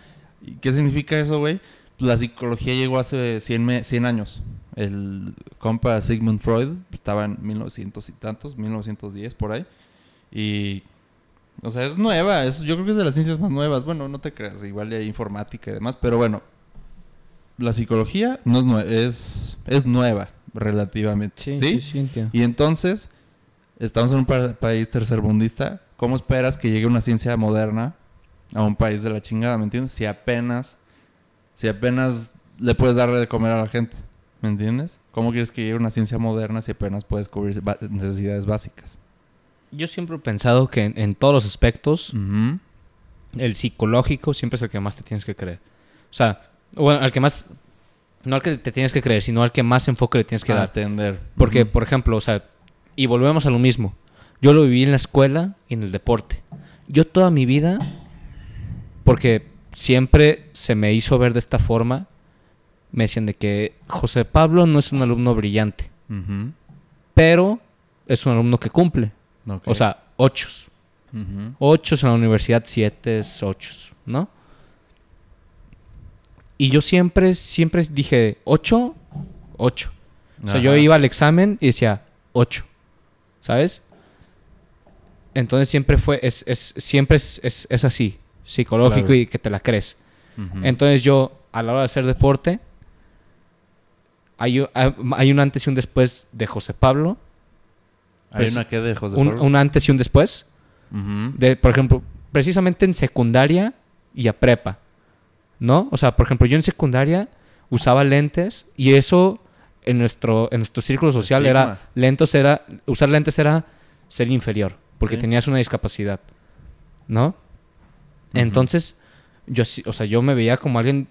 ¿y ¿qué significa eso, güey? Pues la psicología llegó hace 100, me- 100 años. El compa Sigmund Freud estaba en 1900 y tantos, 1910 por ahí. Y... O sea, es nueva. Es, yo creo que es de las ciencias más nuevas. Bueno, no te creas. Igual hay informática y demás. Pero bueno, la psicología no es, nue- es, es nueva relativamente. Sí, sí, entiendo. Y entonces, estamos en un pa- país tercermundista. ¿Cómo esperas que llegue una ciencia moderna a un país de la chingada? ¿Me entiendes? Si apenas, si apenas le puedes dar de comer a la gente. ¿Me entiendes? ¿Cómo quieres que llegue una ciencia moderna si apenas puedes cubrir necesidades básicas? yo siempre he pensado que en, en todos los aspectos, el psicológico siempre es el que más te tienes que creer. O sea, bueno, al que más, no al que te tienes que creer, sino al que más enfoque le tienes que dar. Atender. Porque, por ejemplo, o sea, y volvemos a lo mismo. Yo lo viví en la escuela y en el deporte. Yo toda mi vida, porque siempre se me hizo ver de esta forma, me decían de que José Pablo no es un alumno brillante, pero es un alumno que cumple. O sea, ochos. Ochos en la universidad, siete, ochos, ¿no? Y yo siempre, siempre dije, ocho, ocho. O sea, yo iba al examen y decía, ocho, ¿sabes? Entonces siempre fue, es, es, siempre es, es, es así, psicológico Claro. y que te la crees. Entonces yo, a la hora de hacer deporte, hay, hay un antes y un después de José Pablo. Hay pues, una que de José Un, Pablo. un antes y un después. De, por ejemplo, precisamente en secundaria y a prepa, ¿no? O sea, por ejemplo, yo en secundaria usaba lentes y eso en nuestro, en nuestro círculo social era, lentos era, usar lentes era ser inferior, porque Sí. tenías una discapacidad, ¿no? Entonces, yo, o sea, yo me veía como alguien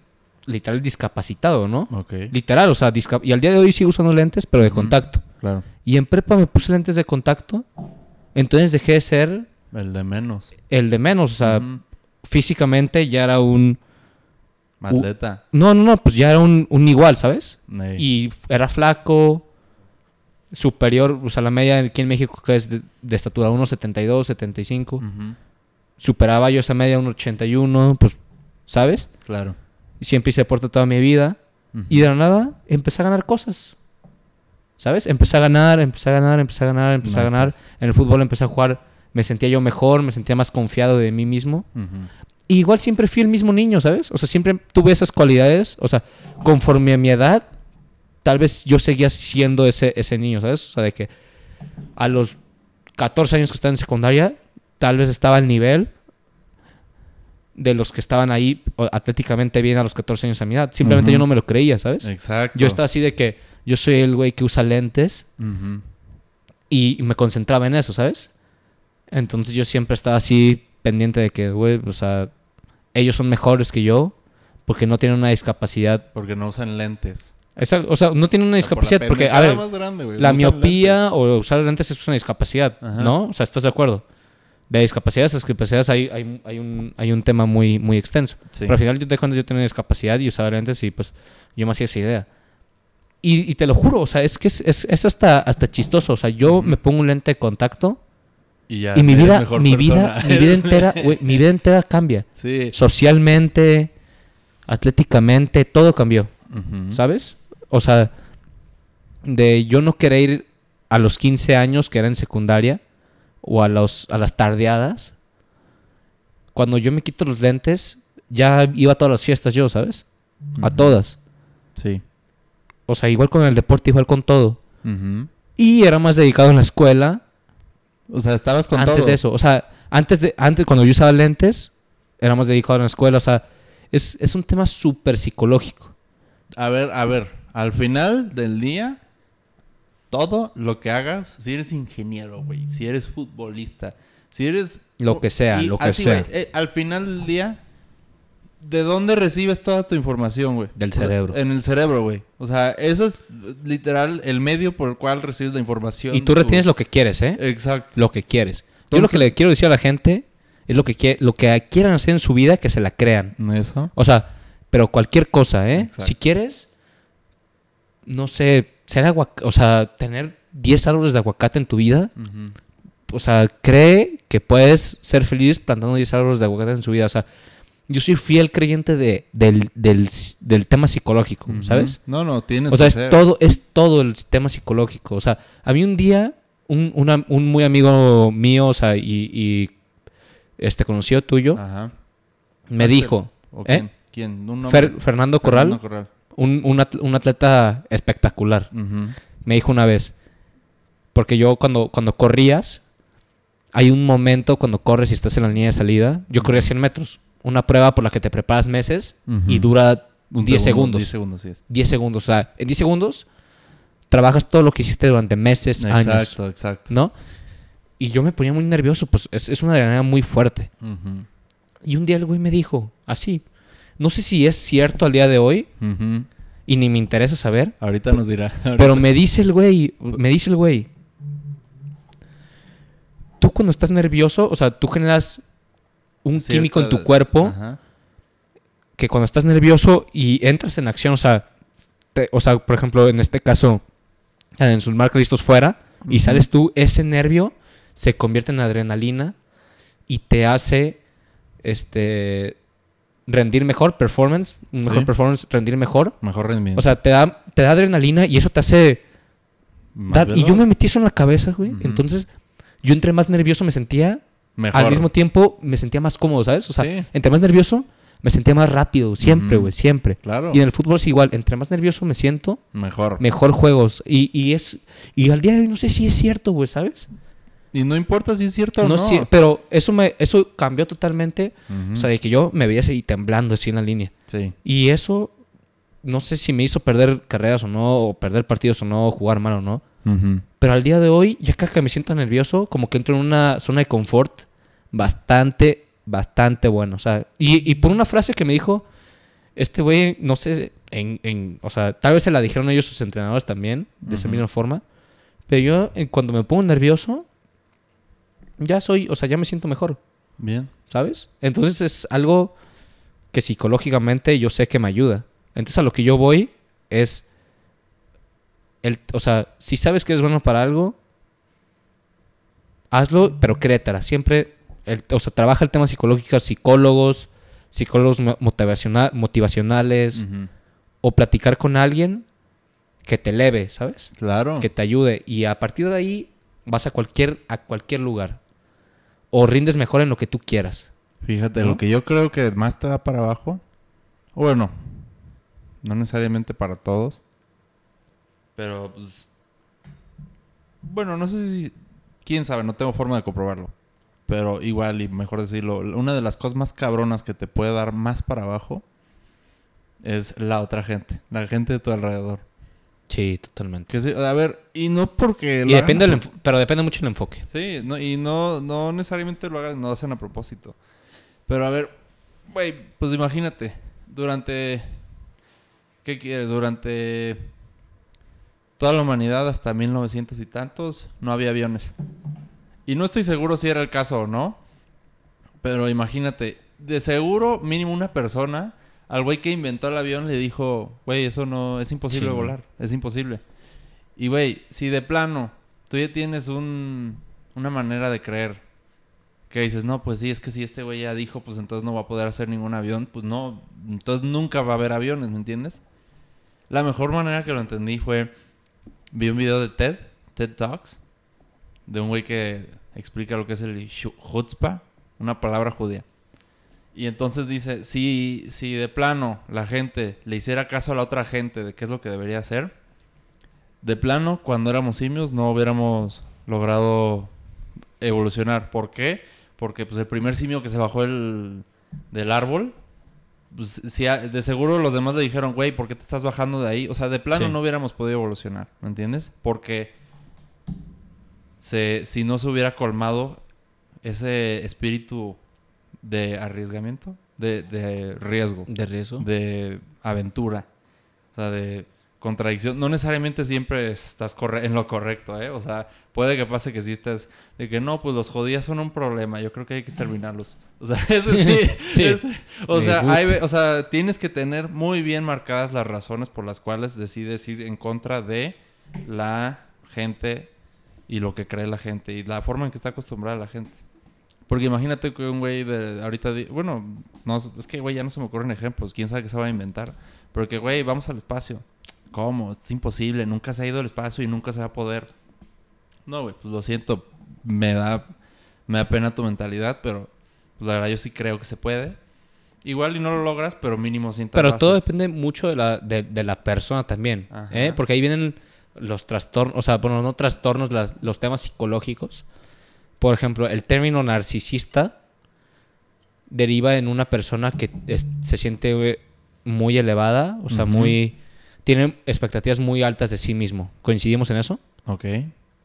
literal discapacitado, ¿no? Ok. Literal, o sea, disca- y al día de hoy sigo usando lentes, pero de contacto. Claro. Y en prepa me puse lentes de contacto, entonces dejé de ser El de menos. el de menos, o sea, físicamente ya era un... Atleta. No, no, no, pues ya era un, un igual, ¿sabes? Y era flaco, superior, o sea, la media aquí en México que es de, de estatura 1,72, 75. Ujú. Superaba yo esa media 1,81, pues, ¿sabes? Claro. Y siempre hice deporte toda mi vida. Y de la nada empecé a ganar cosas. ¿Sabes? Empecé a ganar, empecé a ganar, empecé a ganar, empecé a ganar. En el fútbol empecé a jugar, me sentía yo mejor, me sentía más confiado de mí mismo. Ujú. Y igual siempre fui el mismo niño, ¿sabes? O sea, siempre tuve esas cualidades. O sea, conforme a mi edad, tal vez yo seguía siendo ese, ese niño, ¿sabes? O sea, de que a los 14 años que estaba en secundaria, tal vez estaba al nivel de los que estaban ahí atléticamente bien a los 14 años a mi edad. Simplemente yo no me lo creía, ¿sabes? Exacto. Yo estaba así de que yo soy el güey que usa lentes y me concentraba en eso, ¿sabes? Entonces yo siempre estaba así pendiente de que, güey, o sea, ellos son mejores que yo porque no tienen una discapacidad. Porque no usan lentes. Exacto, o sea, no tienen una O sea, por la discapacidad porque, a ver, más grande, güey. la miopía o usar lentes es una discapacidad, Ajá. ¿no? O sea, ¿estás de acuerdo? De discapacidades a discapacidades hay, hay, hay, un, hay un tema muy, muy extenso. Sí. Pero al final yo de cuando yo tenía discapacidad y usaba lentes y pues yo me hacía esa idea. Y, y te lo juro, o sea, es que es, es, es hasta, hasta chistoso. O sea, yo me pongo un lente de contacto Y, ya y mi vida, mejor mi vida, mi vida entera, mi vida entera cambia. Sí. Socialmente, atléticamente, todo cambió. ¿sabes? O sea, de yo no querer ir a los 15 años que era en secundaria o a, los, a las tardeadas. Cuando yo me quito los lentes, ya iba a todas las fiestas yo, ¿sabes? A todas. Sí. O sea, igual con el deporte, igual con todo. Y era más dedicado en la escuela O sea, estabas con antes todo. de eso. O sea, antes de, antes cuando yo usaba lentes, era más dedicado en la escuela. O sea, es, es un tema súper psicológico. A ver, a ver. Al final del día, todo lo que hagas, si eres ingeniero, güey, si eres futbolista, si eres... Lo que sea, y lo que así, sea. eh, al final del día, ¿de dónde recibes toda tu información, güey? Del O sea, cerebro. en el cerebro, güey. O sea, eso es literal el medio por el cual recibes la información. Y tú retienes lo que quieres, ¿eh? Exacto. Lo que quieres. Yo lo que le quiero decir a la gente es lo que, quie- lo que quieran hacer en su vida, que se la crean. Eso. O sea, pero cualquier cosa, ¿eh? Exacto. Si quieres, no sé, ser aguacate, o sea, tener 10 árboles de aguacate en tu vida, o sea, cree que puedes ser feliz plantando 10 árboles de aguacate en su vida. O sea, yo soy fiel creyente de, del, del, del tema psicológico. ¿sabes? No, no, tienes O sea, que es ser. todo, es todo el tema psicológico. O sea, a mí un día, un, una- un muy amigo mío, o sea, y, y, este conocido tuyo, Ajá. me dijo, ¿O ¿Eh? quién? Un. Fer- Fernando Corral, Fernando Corral. un, un atl- un atleta espectacular, me dijo una vez, porque yo cuando, cuando corrías, hay un momento cuando corres y estás en la línea de salida, yo corría 100 metros, una prueba por la que te preparas meses y dura Un 10 segundo, segundos. 10 segundos, sí es. 10 segundos, o sea, en 10 segundos trabajas todo lo que hiciste durante meses, años. Exacto, exacto. ¿no? Y yo me ponía muy nervioso, pues es, es una adrenalina muy fuerte. Y un día el güey me dijo, así, no sé si es cierto al día de hoy y ni me interesa saber, Ahorita nos dirá. pero me dice el güey, me dice el güey, tú cuando estás nervioso, o sea, tú generas un Cierta- químico en tu cuerpo Ajá. que cuando estás nervioso y entras en acción, o sea, te- o sea, por ejemplo, en este caso, en sus marcas listos fuera, y sales tú, ese nervio se convierte en adrenalina y te hace este rendir mejor, performance, mejor Sí. performance, rendir mejor. Mejor rendimiento. O sea, te da, te da adrenalina y eso te hace... Da- y yo me metí eso en la cabeza, güey. Entonces, yo entre más nervioso me sentía, Mejor. al mismo tiempo me sentía más cómodo, ¿sabes? O sea, Sí. entre más nervioso me sentía más rápido, siempre, güey, siempre. Claro. Y en el fútbol es igual, entre más nervioso me siento, Mejor. mejor juegos. Y, y es y al día de hoy no sé si es cierto, güey, ¿sabes? Y no importa si es cierto o no. No sé, pero eso me eso cambió totalmente, Ujú. o sea, de que yo me veía así temblando así en la línea. Sí. Y eso no sé si me hizo perder carreras o no, o perder partidos o no, o jugar mal o no. Ujú. Pero al día de hoy, ya cada que me siento nervioso, como que entro en una zona de confort bastante, bastante bueno. O sea, y, y por una frase que me dijo, este güey, no sé, en, en- o sea, tal vez se la dijeron ellos sus entrenadores también, de esa misma forma. Pero yo, eh, cuando me pongo nervioso, ya soy, o sea, ya me siento mejor, Bien. ¿sabes? Entonces es algo que psicológicamente yo sé que me ayuda. Entonces a lo que yo voy es el, o sea, si sabes que eres bueno para algo, hazlo, pero créetela. Siempre, el- o sea, trabaja el tema psicológico, psicólogos, psicólogos mo- motivaciona- motivacionales, o platicar con alguien que te eleve, ¿sabes? Claro. Que te ayude. Y a partir de ahí vas a cualquier, a cualquier lugar. O rindes mejor en lo que tú quieras. Fíjate, ¿No? lo que yo creo que más te da para abajo. Bueno, no necesariamente para todos. Pero, pues. Bueno, no sé si. Quién sabe, no tengo forma de comprobarlo. Pero igual, y mejor decirlo, una de las cosas más cabronas que te puede dar más para abajo es la otra gente, la gente de tu alrededor. Sí, totalmente. Que sí, a ver, y no porque. Y depende del pero depende mucho del enfoque. Sí, no, y no, no necesariamente lo hagan, no lo hacen a propósito. Pero a ver, güey, pues imagínate, durante... ¿Qué quieres? Durante toda la humanidad hasta 1900 y tantos no había aviones. Y no estoy seguro si era el caso o no. Pero imagínate, de seguro mínimo una persona al güey que inventó el avión le dijo, güey, eso no, es imposible Sí. volar, es imposible. Y güey, si de plano tú ya tienes un, una manera de creer que dices, no, pues sí, es que si este güey ya dijo, pues entonces no va a poder hacer ningún avión, pues no, entonces nunca va a haber aviones, ¿me entiendes? La mejor manera que lo entendí fue, vi un video de TED, TED Talks, de un güey que explica lo que es el chutzpah, una palabra judía. Y entonces dice, si, si de plano la gente le hiciera caso a la otra gente de qué es lo que debería hacer, de plano, cuando éramos simios no hubiéramos logrado evolucionar. ¿Por qué? Porque pues el primer simio que se bajó el, del árbol, pues si a- de seguro los demás le dijeron, güey, ¿por qué te estás bajando de ahí? O sea, de plano Sí. no hubiéramos podido evolucionar, ¿me entiendes? Porque se, si no se hubiera colmado ese espíritu de arriesgamiento, de, de riesgo De riesgo. de aventura, o sea, de contradicción. No necesariamente siempre estás en lo correcto, ¿eh? O sea, puede que pase que sí estés de que no, pues los judíos son un problema, yo creo que hay que exterminarlos. O sea, eso sí. O, Me sea, hay o sea, tienes que tener muy bien marcadas las razones por las cuales decides ir en contra de la gente y lo que cree la gente y la forma en que está acostumbrada la gente. Porque imagínate que un güey de ahorita, bueno, no, es que güey ya no se me ocurren ejemplos, quién sabe qué se va a inventar. Pero que güey, vamos al espacio. ¿Cómo? Es imposible, nunca se ha ido al espacio y nunca se va a poder. No, güey, pues lo siento, me da, me da pena tu mentalidad, pero pues, la verdad yo sí creo que se puede. Igual y no lo logras, pero mínimo sientas Pero todo depende mucho de la, de, de la persona también. ¿eh? Porque ahí vienen los trastornos, o sea, bueno, no trastornos, las- los temas psicológicos. Por ejemplo, el término narcisista deriva en una persona que es- se siente muy elevada, o sea, muy... Tiene expectativas muy altas de sí mismo. ¿Coincidimos en eso? Ok.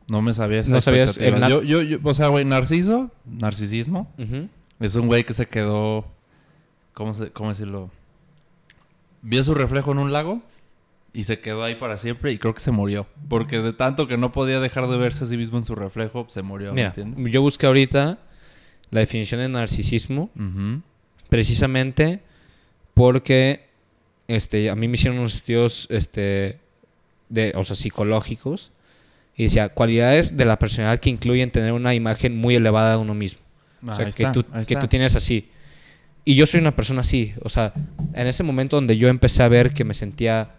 No me sabía esa No sabías el yo, yo, yo- o sea, güey, narciso, narcisismo, es un güey que se quedó, ¿cómo, se, cómo decirlo? Vio su reflejo en un lago y se quedó ahí para siempre y creo que se murió. Porque de tanto que no podía dejar de verse a sí mismo en su reflejo, se murió, ¿me Mira, entiendes? yo busqué ahorita la definición de narcisismo precisamente porque este, a mí me hicieron unos estudios este, de, o sea, psicológicos y decía cualidades de la personalidad que incluyen tener una imagen muy elevada de uno mismo. O sea, Ahí que, está, tú, que tú tienes así. Y yo soy una persona así. O sea, en ese momento donde yo empecé a ver que me sentía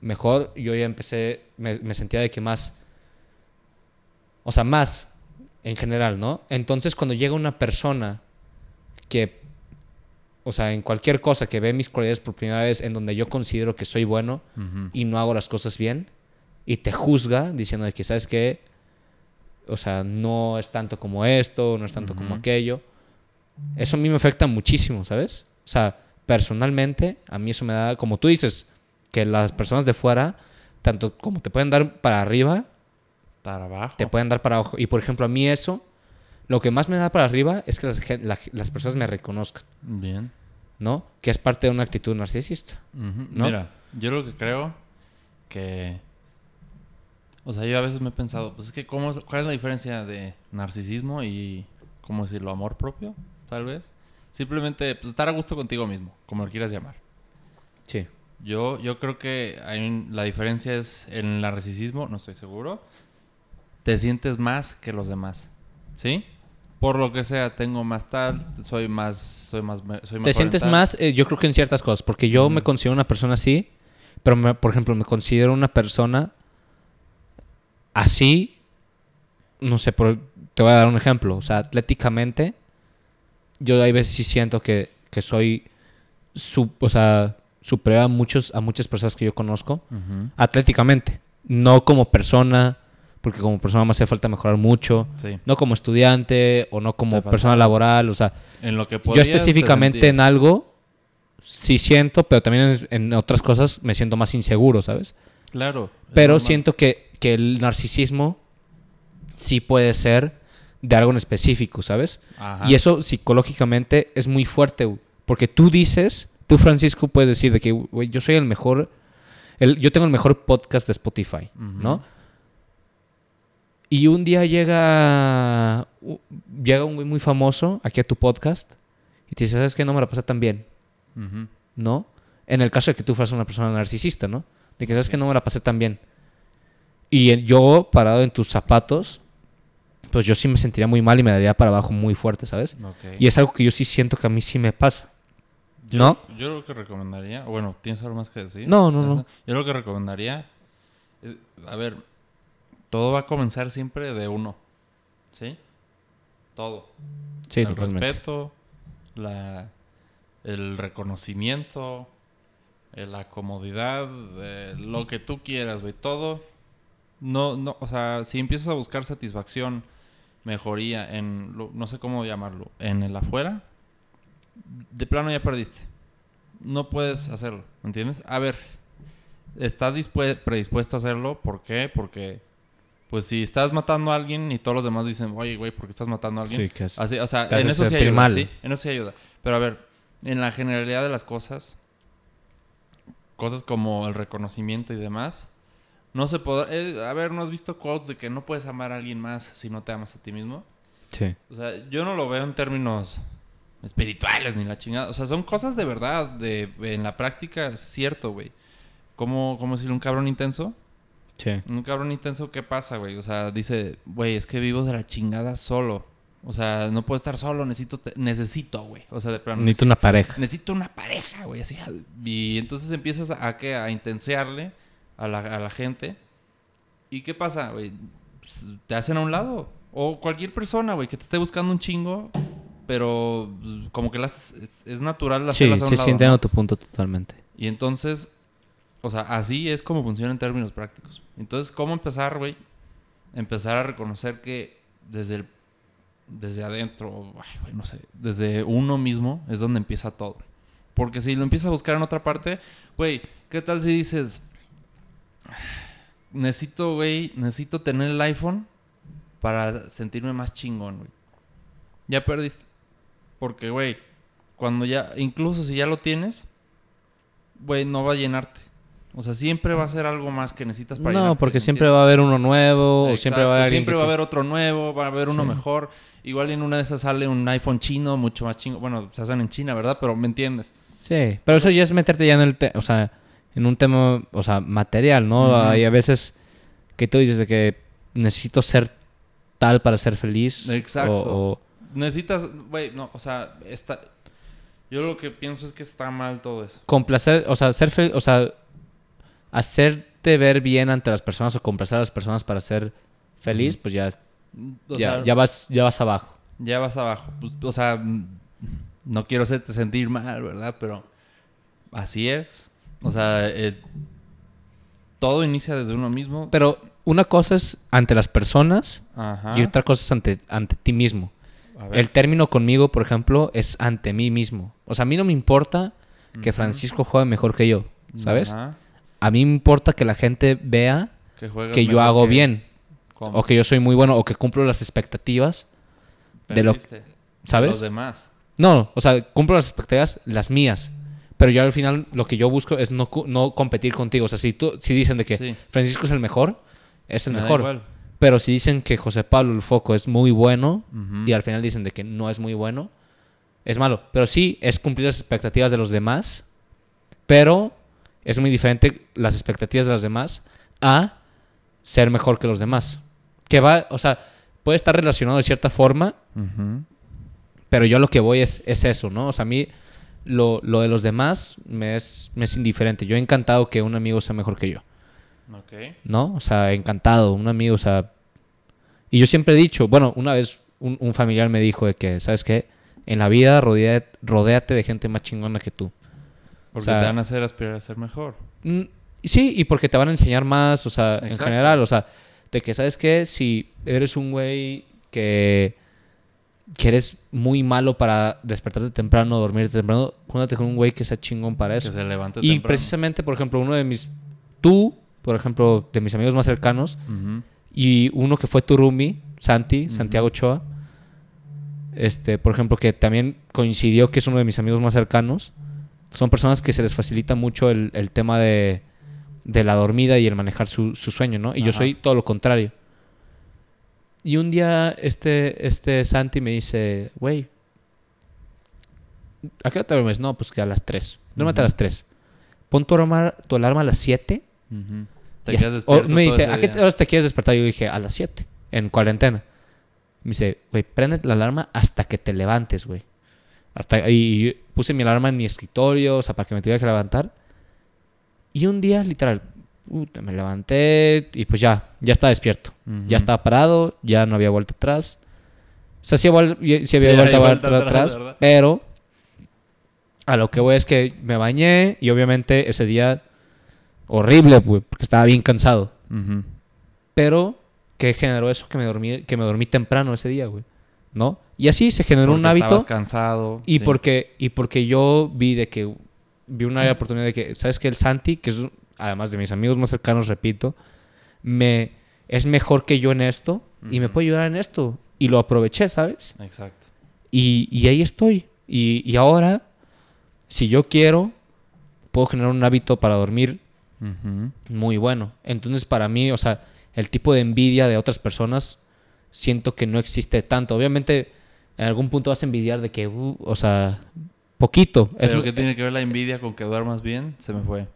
mejor, yo ya empecé, me, me sentía de que más, o sea, más en general, ¿no? Entonces cuando llega una persona que, o sea, en cualquier cosa que ve mis cualidades por primera vez, en donde yo considero que soy bueno y no hago las cosas bien, y te juzga diciendo que, ¿sabes qué? O sea, no es tanto como esto, no es tanto como aquello. Eso a mí me afecta muchísimo, ¿sabes? O sea, personalmente, a mí eso me da, como tú dices, que las personas de fuera, tanto como te pueden dar para arriba, Para abajo. te pueden dar para abajo. Y por ejemplo, a mí eso, lo que más me da para arriba es que las, gen- la- las personas me reconozcan, Bien. ¿no? Que es parte de una actitud narcisista. Mira, yo lo que creo que... O sea, yo a veces me he pensado, pues es que ¿cómo, ¿cuál es la diferencia de narcisismo y, ¿cómo decirlo? Amor propio, tal vez. Simplemente, pues estar a gusto contigo mismo, como lo quieras llamar. Sí. Yo, yo creo que hay un- la diferencia es en el narcisismo, no estoy seguro. Te sientes más que los demás, ¿sí? Por lo que sea, tengo más tal, soy más, soy más, Te sientes tal. más, eh, yo creo que en ciertas cosas, porque yo me considero una persona así, pero me- por ejemplo, me considero una persona así, no sé, por- te voy a dar un ejemplo, o sea, atléticamente, yo hay veces sí siento que, que soy, o sea, superior a, muchos, a muchas personas que yo conozco, atléticamente, no como persona, porque como persona me hace falta mejorar mucho, Sí. no como estudiante o no como persona laboral, o sea, En lo que yo podías, específicamente en algo sí siento, pero también en, en otras cosas me siento más inseguro, ¿sabes? Claro. Pero normal. siento que, que el narcisismo sí puede ser de algo en específico, ¿sabes? Ajá. Y eso psicológicamente es muy fuerte, porque tú dices, tú Francisco puedes decir de que, güey, yo soy el mejor, el, yo tengo el mejor podcast de Spotify. ¿no? Y un día llega, llega un güey muy famoso aquí a tu podcast y te dice, ¿sabes qué? No me la pasé tan bien. ¿no? En el caso de que tú fueras una persona narcisista, ¿no? De que, ¿sabes que No me la pasé tan bien. Y yo, parado en tus zapatos, pues yo sí me sentiría muy mal y me daría para abajo muy fuerte, ¿sabes? Ok. Y es algo que yo sí siento que a mí sí me pasa. Yo- ¿no? Yo lo que recomendaría, bueno, ¿tienes algo más que decir? No, no, no. Yo lo que recomendaría, es- a ver, todo va a comenzar siempre de uno, ¿sí? Todo. Sí, el totalmente. respeto, la, el reconocimiento, eh, la comodidad, eh, lo que tú quieras, güey, todo. No, no, o sea, si empiezas a buscar satisfacción, mejoría en, lo- no sé cómo llamarlo, en el afuera, de plano ya perdiste. No puedes hacerlo, ¿me entiendes? A ver, estás dispue- predispuesto a hacerlo, ¿por qué? Porque, pues si estás matando a alguien y todos los demás dicen, oye, güey, ¿por qué estás matando a alguien? Sí, que es- Así, o sea, en eso sí ayuda, mal. ¿sí? En eso sí ayuda. Pero a ver, en la generalidad de las cosas, cosas como el reconocimiento y demás, no se puede... a ver, ¿no has visto quotes de que no puedes amar a alguien más si no te amas a ti mismo? Sí. O sea, yo no lo veo en términos espirituales ni la chingada. O sea, son cosas de verdad. De, en la práctica es cierto, güey. ¿Cómo, ¿Cómo decirle un cabrón intenso? Sí. Un cabrón intenso, ¿qué pasa, güey? O sea, dice, güey, es que vivo de la chingada solo. O sea, no puedo estar solo, necesito, te- necesito, güey. O sea, de plano. Necesito una pareja. necesito una pareja, güey. Así. Y entonces empiezas a, a, ¿qué? a intensearle a la, a la gente. ¿Y qué pasa, güey? Pues, te hacen a un lado. O cualquier persona, güey, que te esté buscando un chingo, pero pues, como que las, es, es natural Sí, hacerlas a un sí, lado. sí, tu punto totalmente. Y entonces, o sea, así es como funciona en términos prácticos. Entonces, ¿cómo empezar, güey? Empezar a reconocer que desde el, desde adentro, güey, no sé, desde uno mismo es donde empieza todo. Porque si lo empiezas a buscar en otra parte, güey, ¿qué tal si dices, necesito, güey, necesito tener el iPhone para sentirme más chingón, güey. Ya perdiste. Porque, güey, cuando ya, incluso si ya lo tienes, güey, no va a llenarte. O sea, siempre va a ser algo más que necesitas para No, porque ¿me siempre va a haber uno nuevo, o siempre va a haber siempre va a haber otro nuevo, va a haber uno Sí. mejor. Igual en una de esas sale un iPhone chino, mucho más chingo. Bueno, se hacen en China, ¿verdad? Pero me entiendes. Sí, pero eso ya es meterte ya en el, te- o sea, en un tema, o sea, material, ¿no? Ujú. Hay a veces que tú dices de que necesito ser tal para ser feliz. Exacto. O, o- Necesitas, güey, no, o sea, está... Yo lo que pienso es que está mal todo eso. complacer, o sea, ser fel- o sea, hacerte ver bien ante las personas o complacer a las personas para ser feliz, pues ya, ya, sea, ya vas, ya vas abajo. ya vas abajo. Pues, o sea, no quiero hacerte sentir mal, ¿verdad? Pero así es. O sea, eh, todo inicia desde uno mismo. Pero una cosa es ante las personas Ajá. y otra cosa es ante, ante ti mismo. El término conmigo, por ejemplo, es ante mí mismo. O sea, a mí no me importa que. Francisco juegue mejor que yo, ¿sabes? Ajá. A mí me importa que la gente vea Que, yo hago que- bien, ¿Cómo? o que yo soy muy bueno, o que cumplo las expectativas, de lo-. ¿sabes? Los demás. No, o sea, cumplo las expectativas, las mías. Pero yo al final lo que yo busco es no, no competir contigo. O sea, si, tú, si dicen de que Sí. Francisco es el mejor, es el Me mejor. Pero si dicen que José Pablo el Foco es muy bueno y al final dicen de que no es muy bueno, es malo. Pero sí es cumplir las expectativas de los demás, pero es muy diferente las expectativas de los demás a ser mejor que los demás. Que va, o sea, puede estar relacionado de cierta forma, pero yo lo que voy es, es eso, ¿no? O sea, a mí lo, lo de los demás me es, me es indiferente. Yo he encantado que un amigo sea mejor que yo, Ok. ¿no? O sea, encantado, un amigo, o sea... Y yo siempre he dicho, bueno, una vez un, un familiar me dijo de que, ¿sabes qué? En la vida rodea, rodéate de gente más chingona que tú. Porque sea- te van a hacer aspirar a ser mejor. Mm, sí, y porque te van a enseñar más, o sea, en general, o sea, de que, ¿sabes qué? Si eres un güey que, que eres muy malo para despertarte temprano, dormirte temprano, júntate con un güey que sea chingón para eso. Que se levante Y temprano. precisamente, por ejemplo, uno de mis, tú, por ejemplo, de mis amigos más cercanos, y uno que fue tu roomie, Santi. Santiago Ochoa, este, por ejemplo, que también coincidió que es uno de mis amigos más cercanos, son personas que se les facilita mucho el, el tema de, de la dormida y el manejar su, su sueño, ¿no? Y yo soy todo lo contrario. Y un día este, este Santi me dice, güey, ¿a qué hora te duermes? No, pues que a las 3. Duérmete a Ujú. las 3. Pon tu alarma, tu alarma a las 7 Ujú. Te quedas despierto me dice, ¿a qué horas te quieres despertar? Yo dije, a las 7, en cuarentena. Me dice, güey, prende la alarma hasta que te levantes, güey. Hasta, y puse mi alarma en mi escritorio, o sea, para que me tuviera que levantar. Y un día, literal, puta, me levanté y pues ya, ya estaba despierto. Ujú. Ya estaba parado, ya no había vuelta atrás. O sea, sí, había vuel- sí había Sí, vuelta, vuelta atrás, atrás, pero a lo que voy es que me bañé y obviamente ese día horrible, güey, porque estaba bien cansado. Ujú. Pero, ¿qué generó eso? Que me dormí, que me dormí temprano ese día, güey. ¿No? Y así se generó un hábito. cansado. Y sí. porque, y porque yo vi de que vi una oportunidad de que, ¿sabes qué? El Santi, que es además de mis amigos más cercanos, repito, me es mejor que yo en esto y me puede ayudar en esto. Y lo aproveché, ¿sabes? Exacto. Y, y ahí estoy. Y, y ahora, si yo quiero, puedo generar un hábito para dormir muy bueno. Entonces, para mí, o sea, el tipo de envidia de otras personas, siento que no existe tanto. Obviamente, en algún punto vas a envidiar de que, uh, o sea, poquito. Es Pero lo- que tiene que ver la envidia con que duermas bien, se me fue.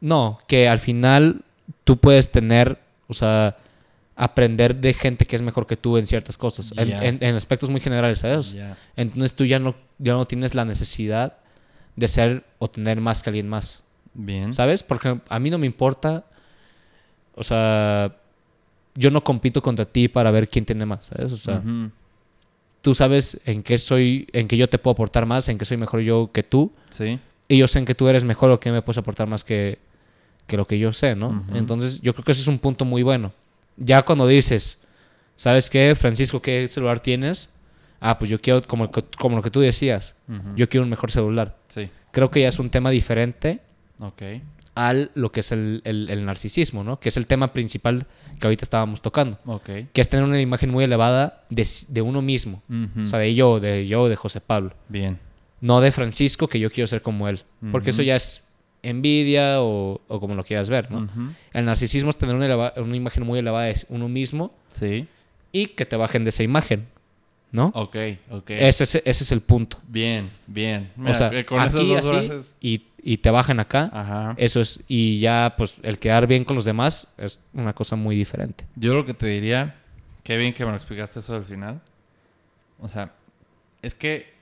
No, que al final tú puedes tener, o sea, aprender de gente que es mejor que tú en ciertas cosas, en, Ya. en- en aspectos muy generales, ¿sabes? Entonces tú ya no, ya no tienes la necesidad de ser o tener más que alguien más. Bien. ¿Sabes? Porque a mí no me importa. O sea, yo no compito contra ti para ver quién tiene más, ¿sabes? O sea. Tú sabes en qué soy, en qué yo te puedo aportar más, en qué soy mejor yo que tú. Sí. Y yo sé en que tú eres mejor o que me puedes aportar más que, que lo que yo sé, ¿no? Entonces, yo creo que ese es un punto muy bueno. Ya cuando dices, ¿sabes qué, Francisco, qué celular tienes? Ah, pues yo quiero, como, como lo que tú decías, yo quiero un mejor celular. Sí. Creo que ya es un tema diferente Ok. Al lo que es el, el- el narcisismo, ¿no? Que es el tema principal que ahorita estábamos tocando. Ok. Que es tener una imagen muy elevada de, de uno mismo. O sea, de yo, de yo, de José Pablo. Bien. No de Francisco, que yo quiero ser como él. Porque eso ya es envidia o, o como lo quieras ver, ¿no? El narcisismo es tener una, eleva- una imagen muy elevada de uno mismo Sí. y que te bajen de esa imagen, ¿no? Ok, ok. Ese, es, ese es el punto. Bien, bien. o sea, que con esas aquí dos así y, y te bajan acá. Ajá. Eso es, y ya, pues, el quedar bien con los demás es una cosa muy diferente. Yo lo que te diría, qué bien que me lo explicaste eso al final. O sea, es que,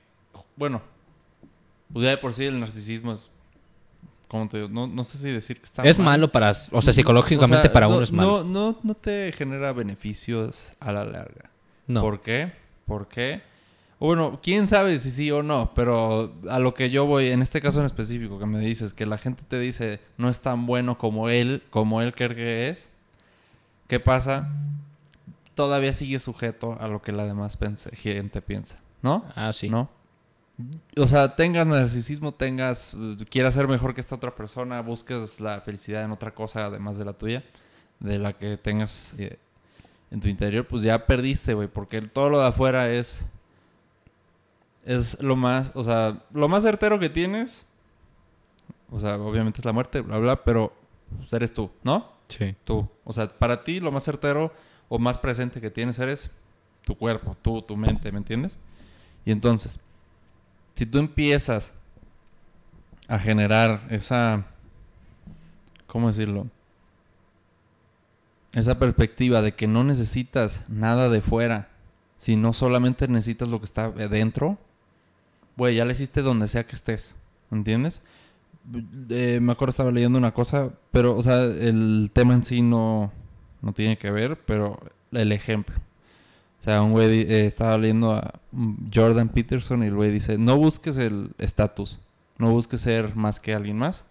bueno, pues ya de por sí el narcisismo es, como te digo, no, no sé si decir que está es mal. malo para, o sea, psicológicamente O sea, para no- uno es malo. No, no, no te genera beneficios a la larga. No. ¿Por qué? ¿Por qué? O Bueno, quién sabe si sí o no, pero a lo que yo voy, en este caso en específico, que me dices que la gente te dice no es tan bueno como él, como él cree que es, ¿qué pasa? Todavía sigue sujeto a lo que la demás gente piensa, ¿no? Ah, sí. ¿No? O sea, tengas narcisismo, tengas, quieras ser mejor que esta otra persona, busques la felicidad en otra cosa además de la tuya, de la que tengas eh, en tu interior, pues ya perdiste, güey, porque todo lo de afuera es es lo más, o sea, lo más certero que tienes, o sea, obviamente es la muerte, bla, bla, pero pues, eres tú, ¿no? Sí. Tú. O sea, para ti lo más certero o más presente que tienes eres tu cuerpo, tú, tu mente, ¿me entiendes? Y entonces, si tú empiezas a generar esa, ¿cómo decirlo? Esa perspectiva de que no necesitas nada de fuera, sino solamente necesitas lo que está dentro, güey, ya le hiciste donde sea que estés, ¿entiendes? Eh, me acuerdo estaba leyendo una cosa, pero, o sea, el tema en sí no, no tiene que ver, pero el ejemplo. O sea, un güey eh, estaba leyendo a Jordan Peterson y el güey dice, no busques el estatus, no busques ser más que alguien más,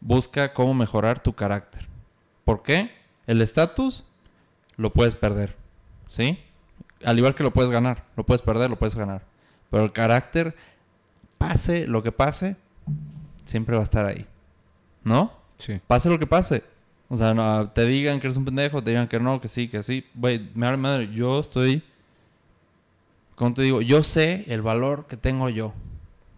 busca cómo mejorar tu carácter. ¿Por qué? El estatus lo puedes perder, ¿sí? Al igual que lo puedes ganar, lo puedes perder, lo puedes ganar. Pero el carácter, pase lo que pase, siempre va a estar ahí. ¿No? Sí. Pase lo que pase. O sea, no, te digan que eres un pendejo, te digan que no, que sí, que sí. Güey, me vale madre, yo estoy... ¿Cómo te digo? Yo sé el valor que tengo yo.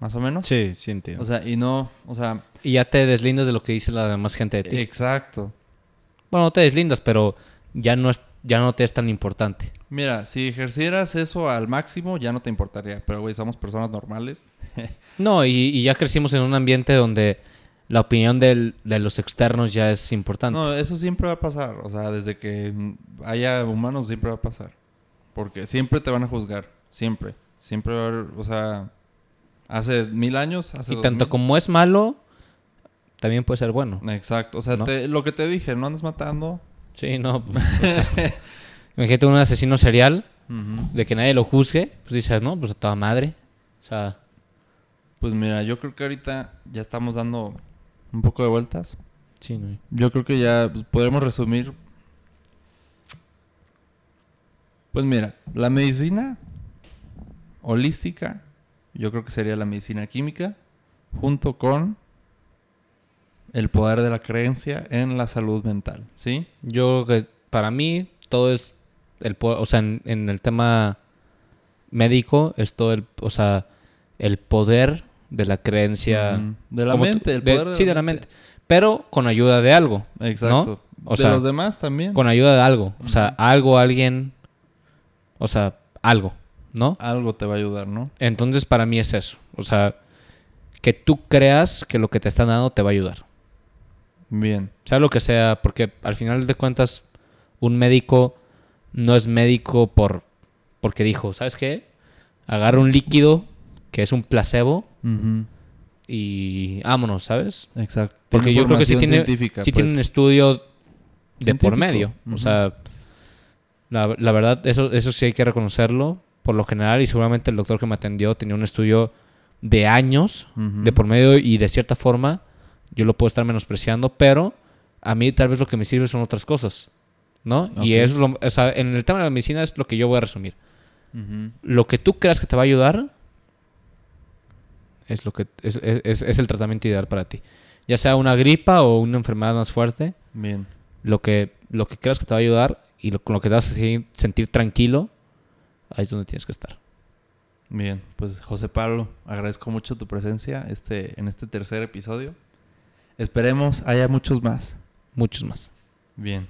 Más o menos. Sí, sí entiendo. O sea, y no... O sea... y ya te deslindas de lo que dice la demás gente de ti. Exacto. bueno, no te deslindas, pero ya no, es, ya no te es tan importante. Mira, si ejercieras eso al máximo, ya no te importaría. Pero, güey, somos personas normales. No, y, y ya crecimos en un ambiente donde la opinión del- de los externos ya es importante. No, eso siempre va a pasar. O sea, desde que haya humanos siempre va a pasar. Porque siempre te van a juzgar. Siempre. Siempre va a haber, o sea, hace mil años, hace y tanto mil. como es malo, también puede ser bueno. Exacto. O sea, ¿No? te- lo que te dije, no andes matando. Sí, no. pues, o sea, imagínate un asesino serial de que nadie lo juzgue, pues dices, no, pues a toda madre. O sea, Pues mira, yo creo que ahorita ya estamos dando un poco de vueltas. sí, no. Yo creo que ya pues, podremos resumir. Pues mira, la medicina holística, yo creo que sería la medicina química, junto con el poder de la creencia en la salud mental, ¿sí? Yo creo que para mí todo es el o sea, en, en el tema médico es todo el, o sea, el poder de la creencia Mm, de la mente, el de- poder de sí, de la mente, pero con ayuda de algo, Exacto. O de sea, los demás también. con ayuda de algo, o sea, algo, alguien, o sea, algo, ¿no? Algo te va a ayudar, ¿no? Entonces para mí es eso, o sea, que tú creas que lo que te están dando te va a ayudar. Bien. sea lo que sea, porque al final de cuentas un médico no es médico por porque dijo, ¿sabes qué? Agarra un líquido que es un placebo y vámonos, ¿sabes? Exacto. Porque Tiene yo creo que sí tiene, sí pues. tiene un estudio de por medio. O sea, la, la verdad, eso, eso sí hay que reconocerlo por lo general y seguramente el doctor que me atendió tenía un estudio de años de por medio y de cierta forma yo lo puedo estar menospreciando, pero a mí tal vez lo que me sirve son otras cosas, ¿no? Ok. Y eso es lo, o sea, en el tema de la medicina es lo que yo voy a resumir. Lo que tú creas que te va a ayudar es lo que es, es- es el tratamiento ideal para ti. Ya sea una gripa o una enfermedad más fuerte, Bien. lo que, lo que creas que te va a ayudar y lo, con lo que te vas a sentir, sentir tranquilo, ahí es donde tienes que estar. Bien, pues José Pablo, agradezco mucho tu presencia este, en este tercer episodio. Esperemos haya muchos más. Muchos más. Bien.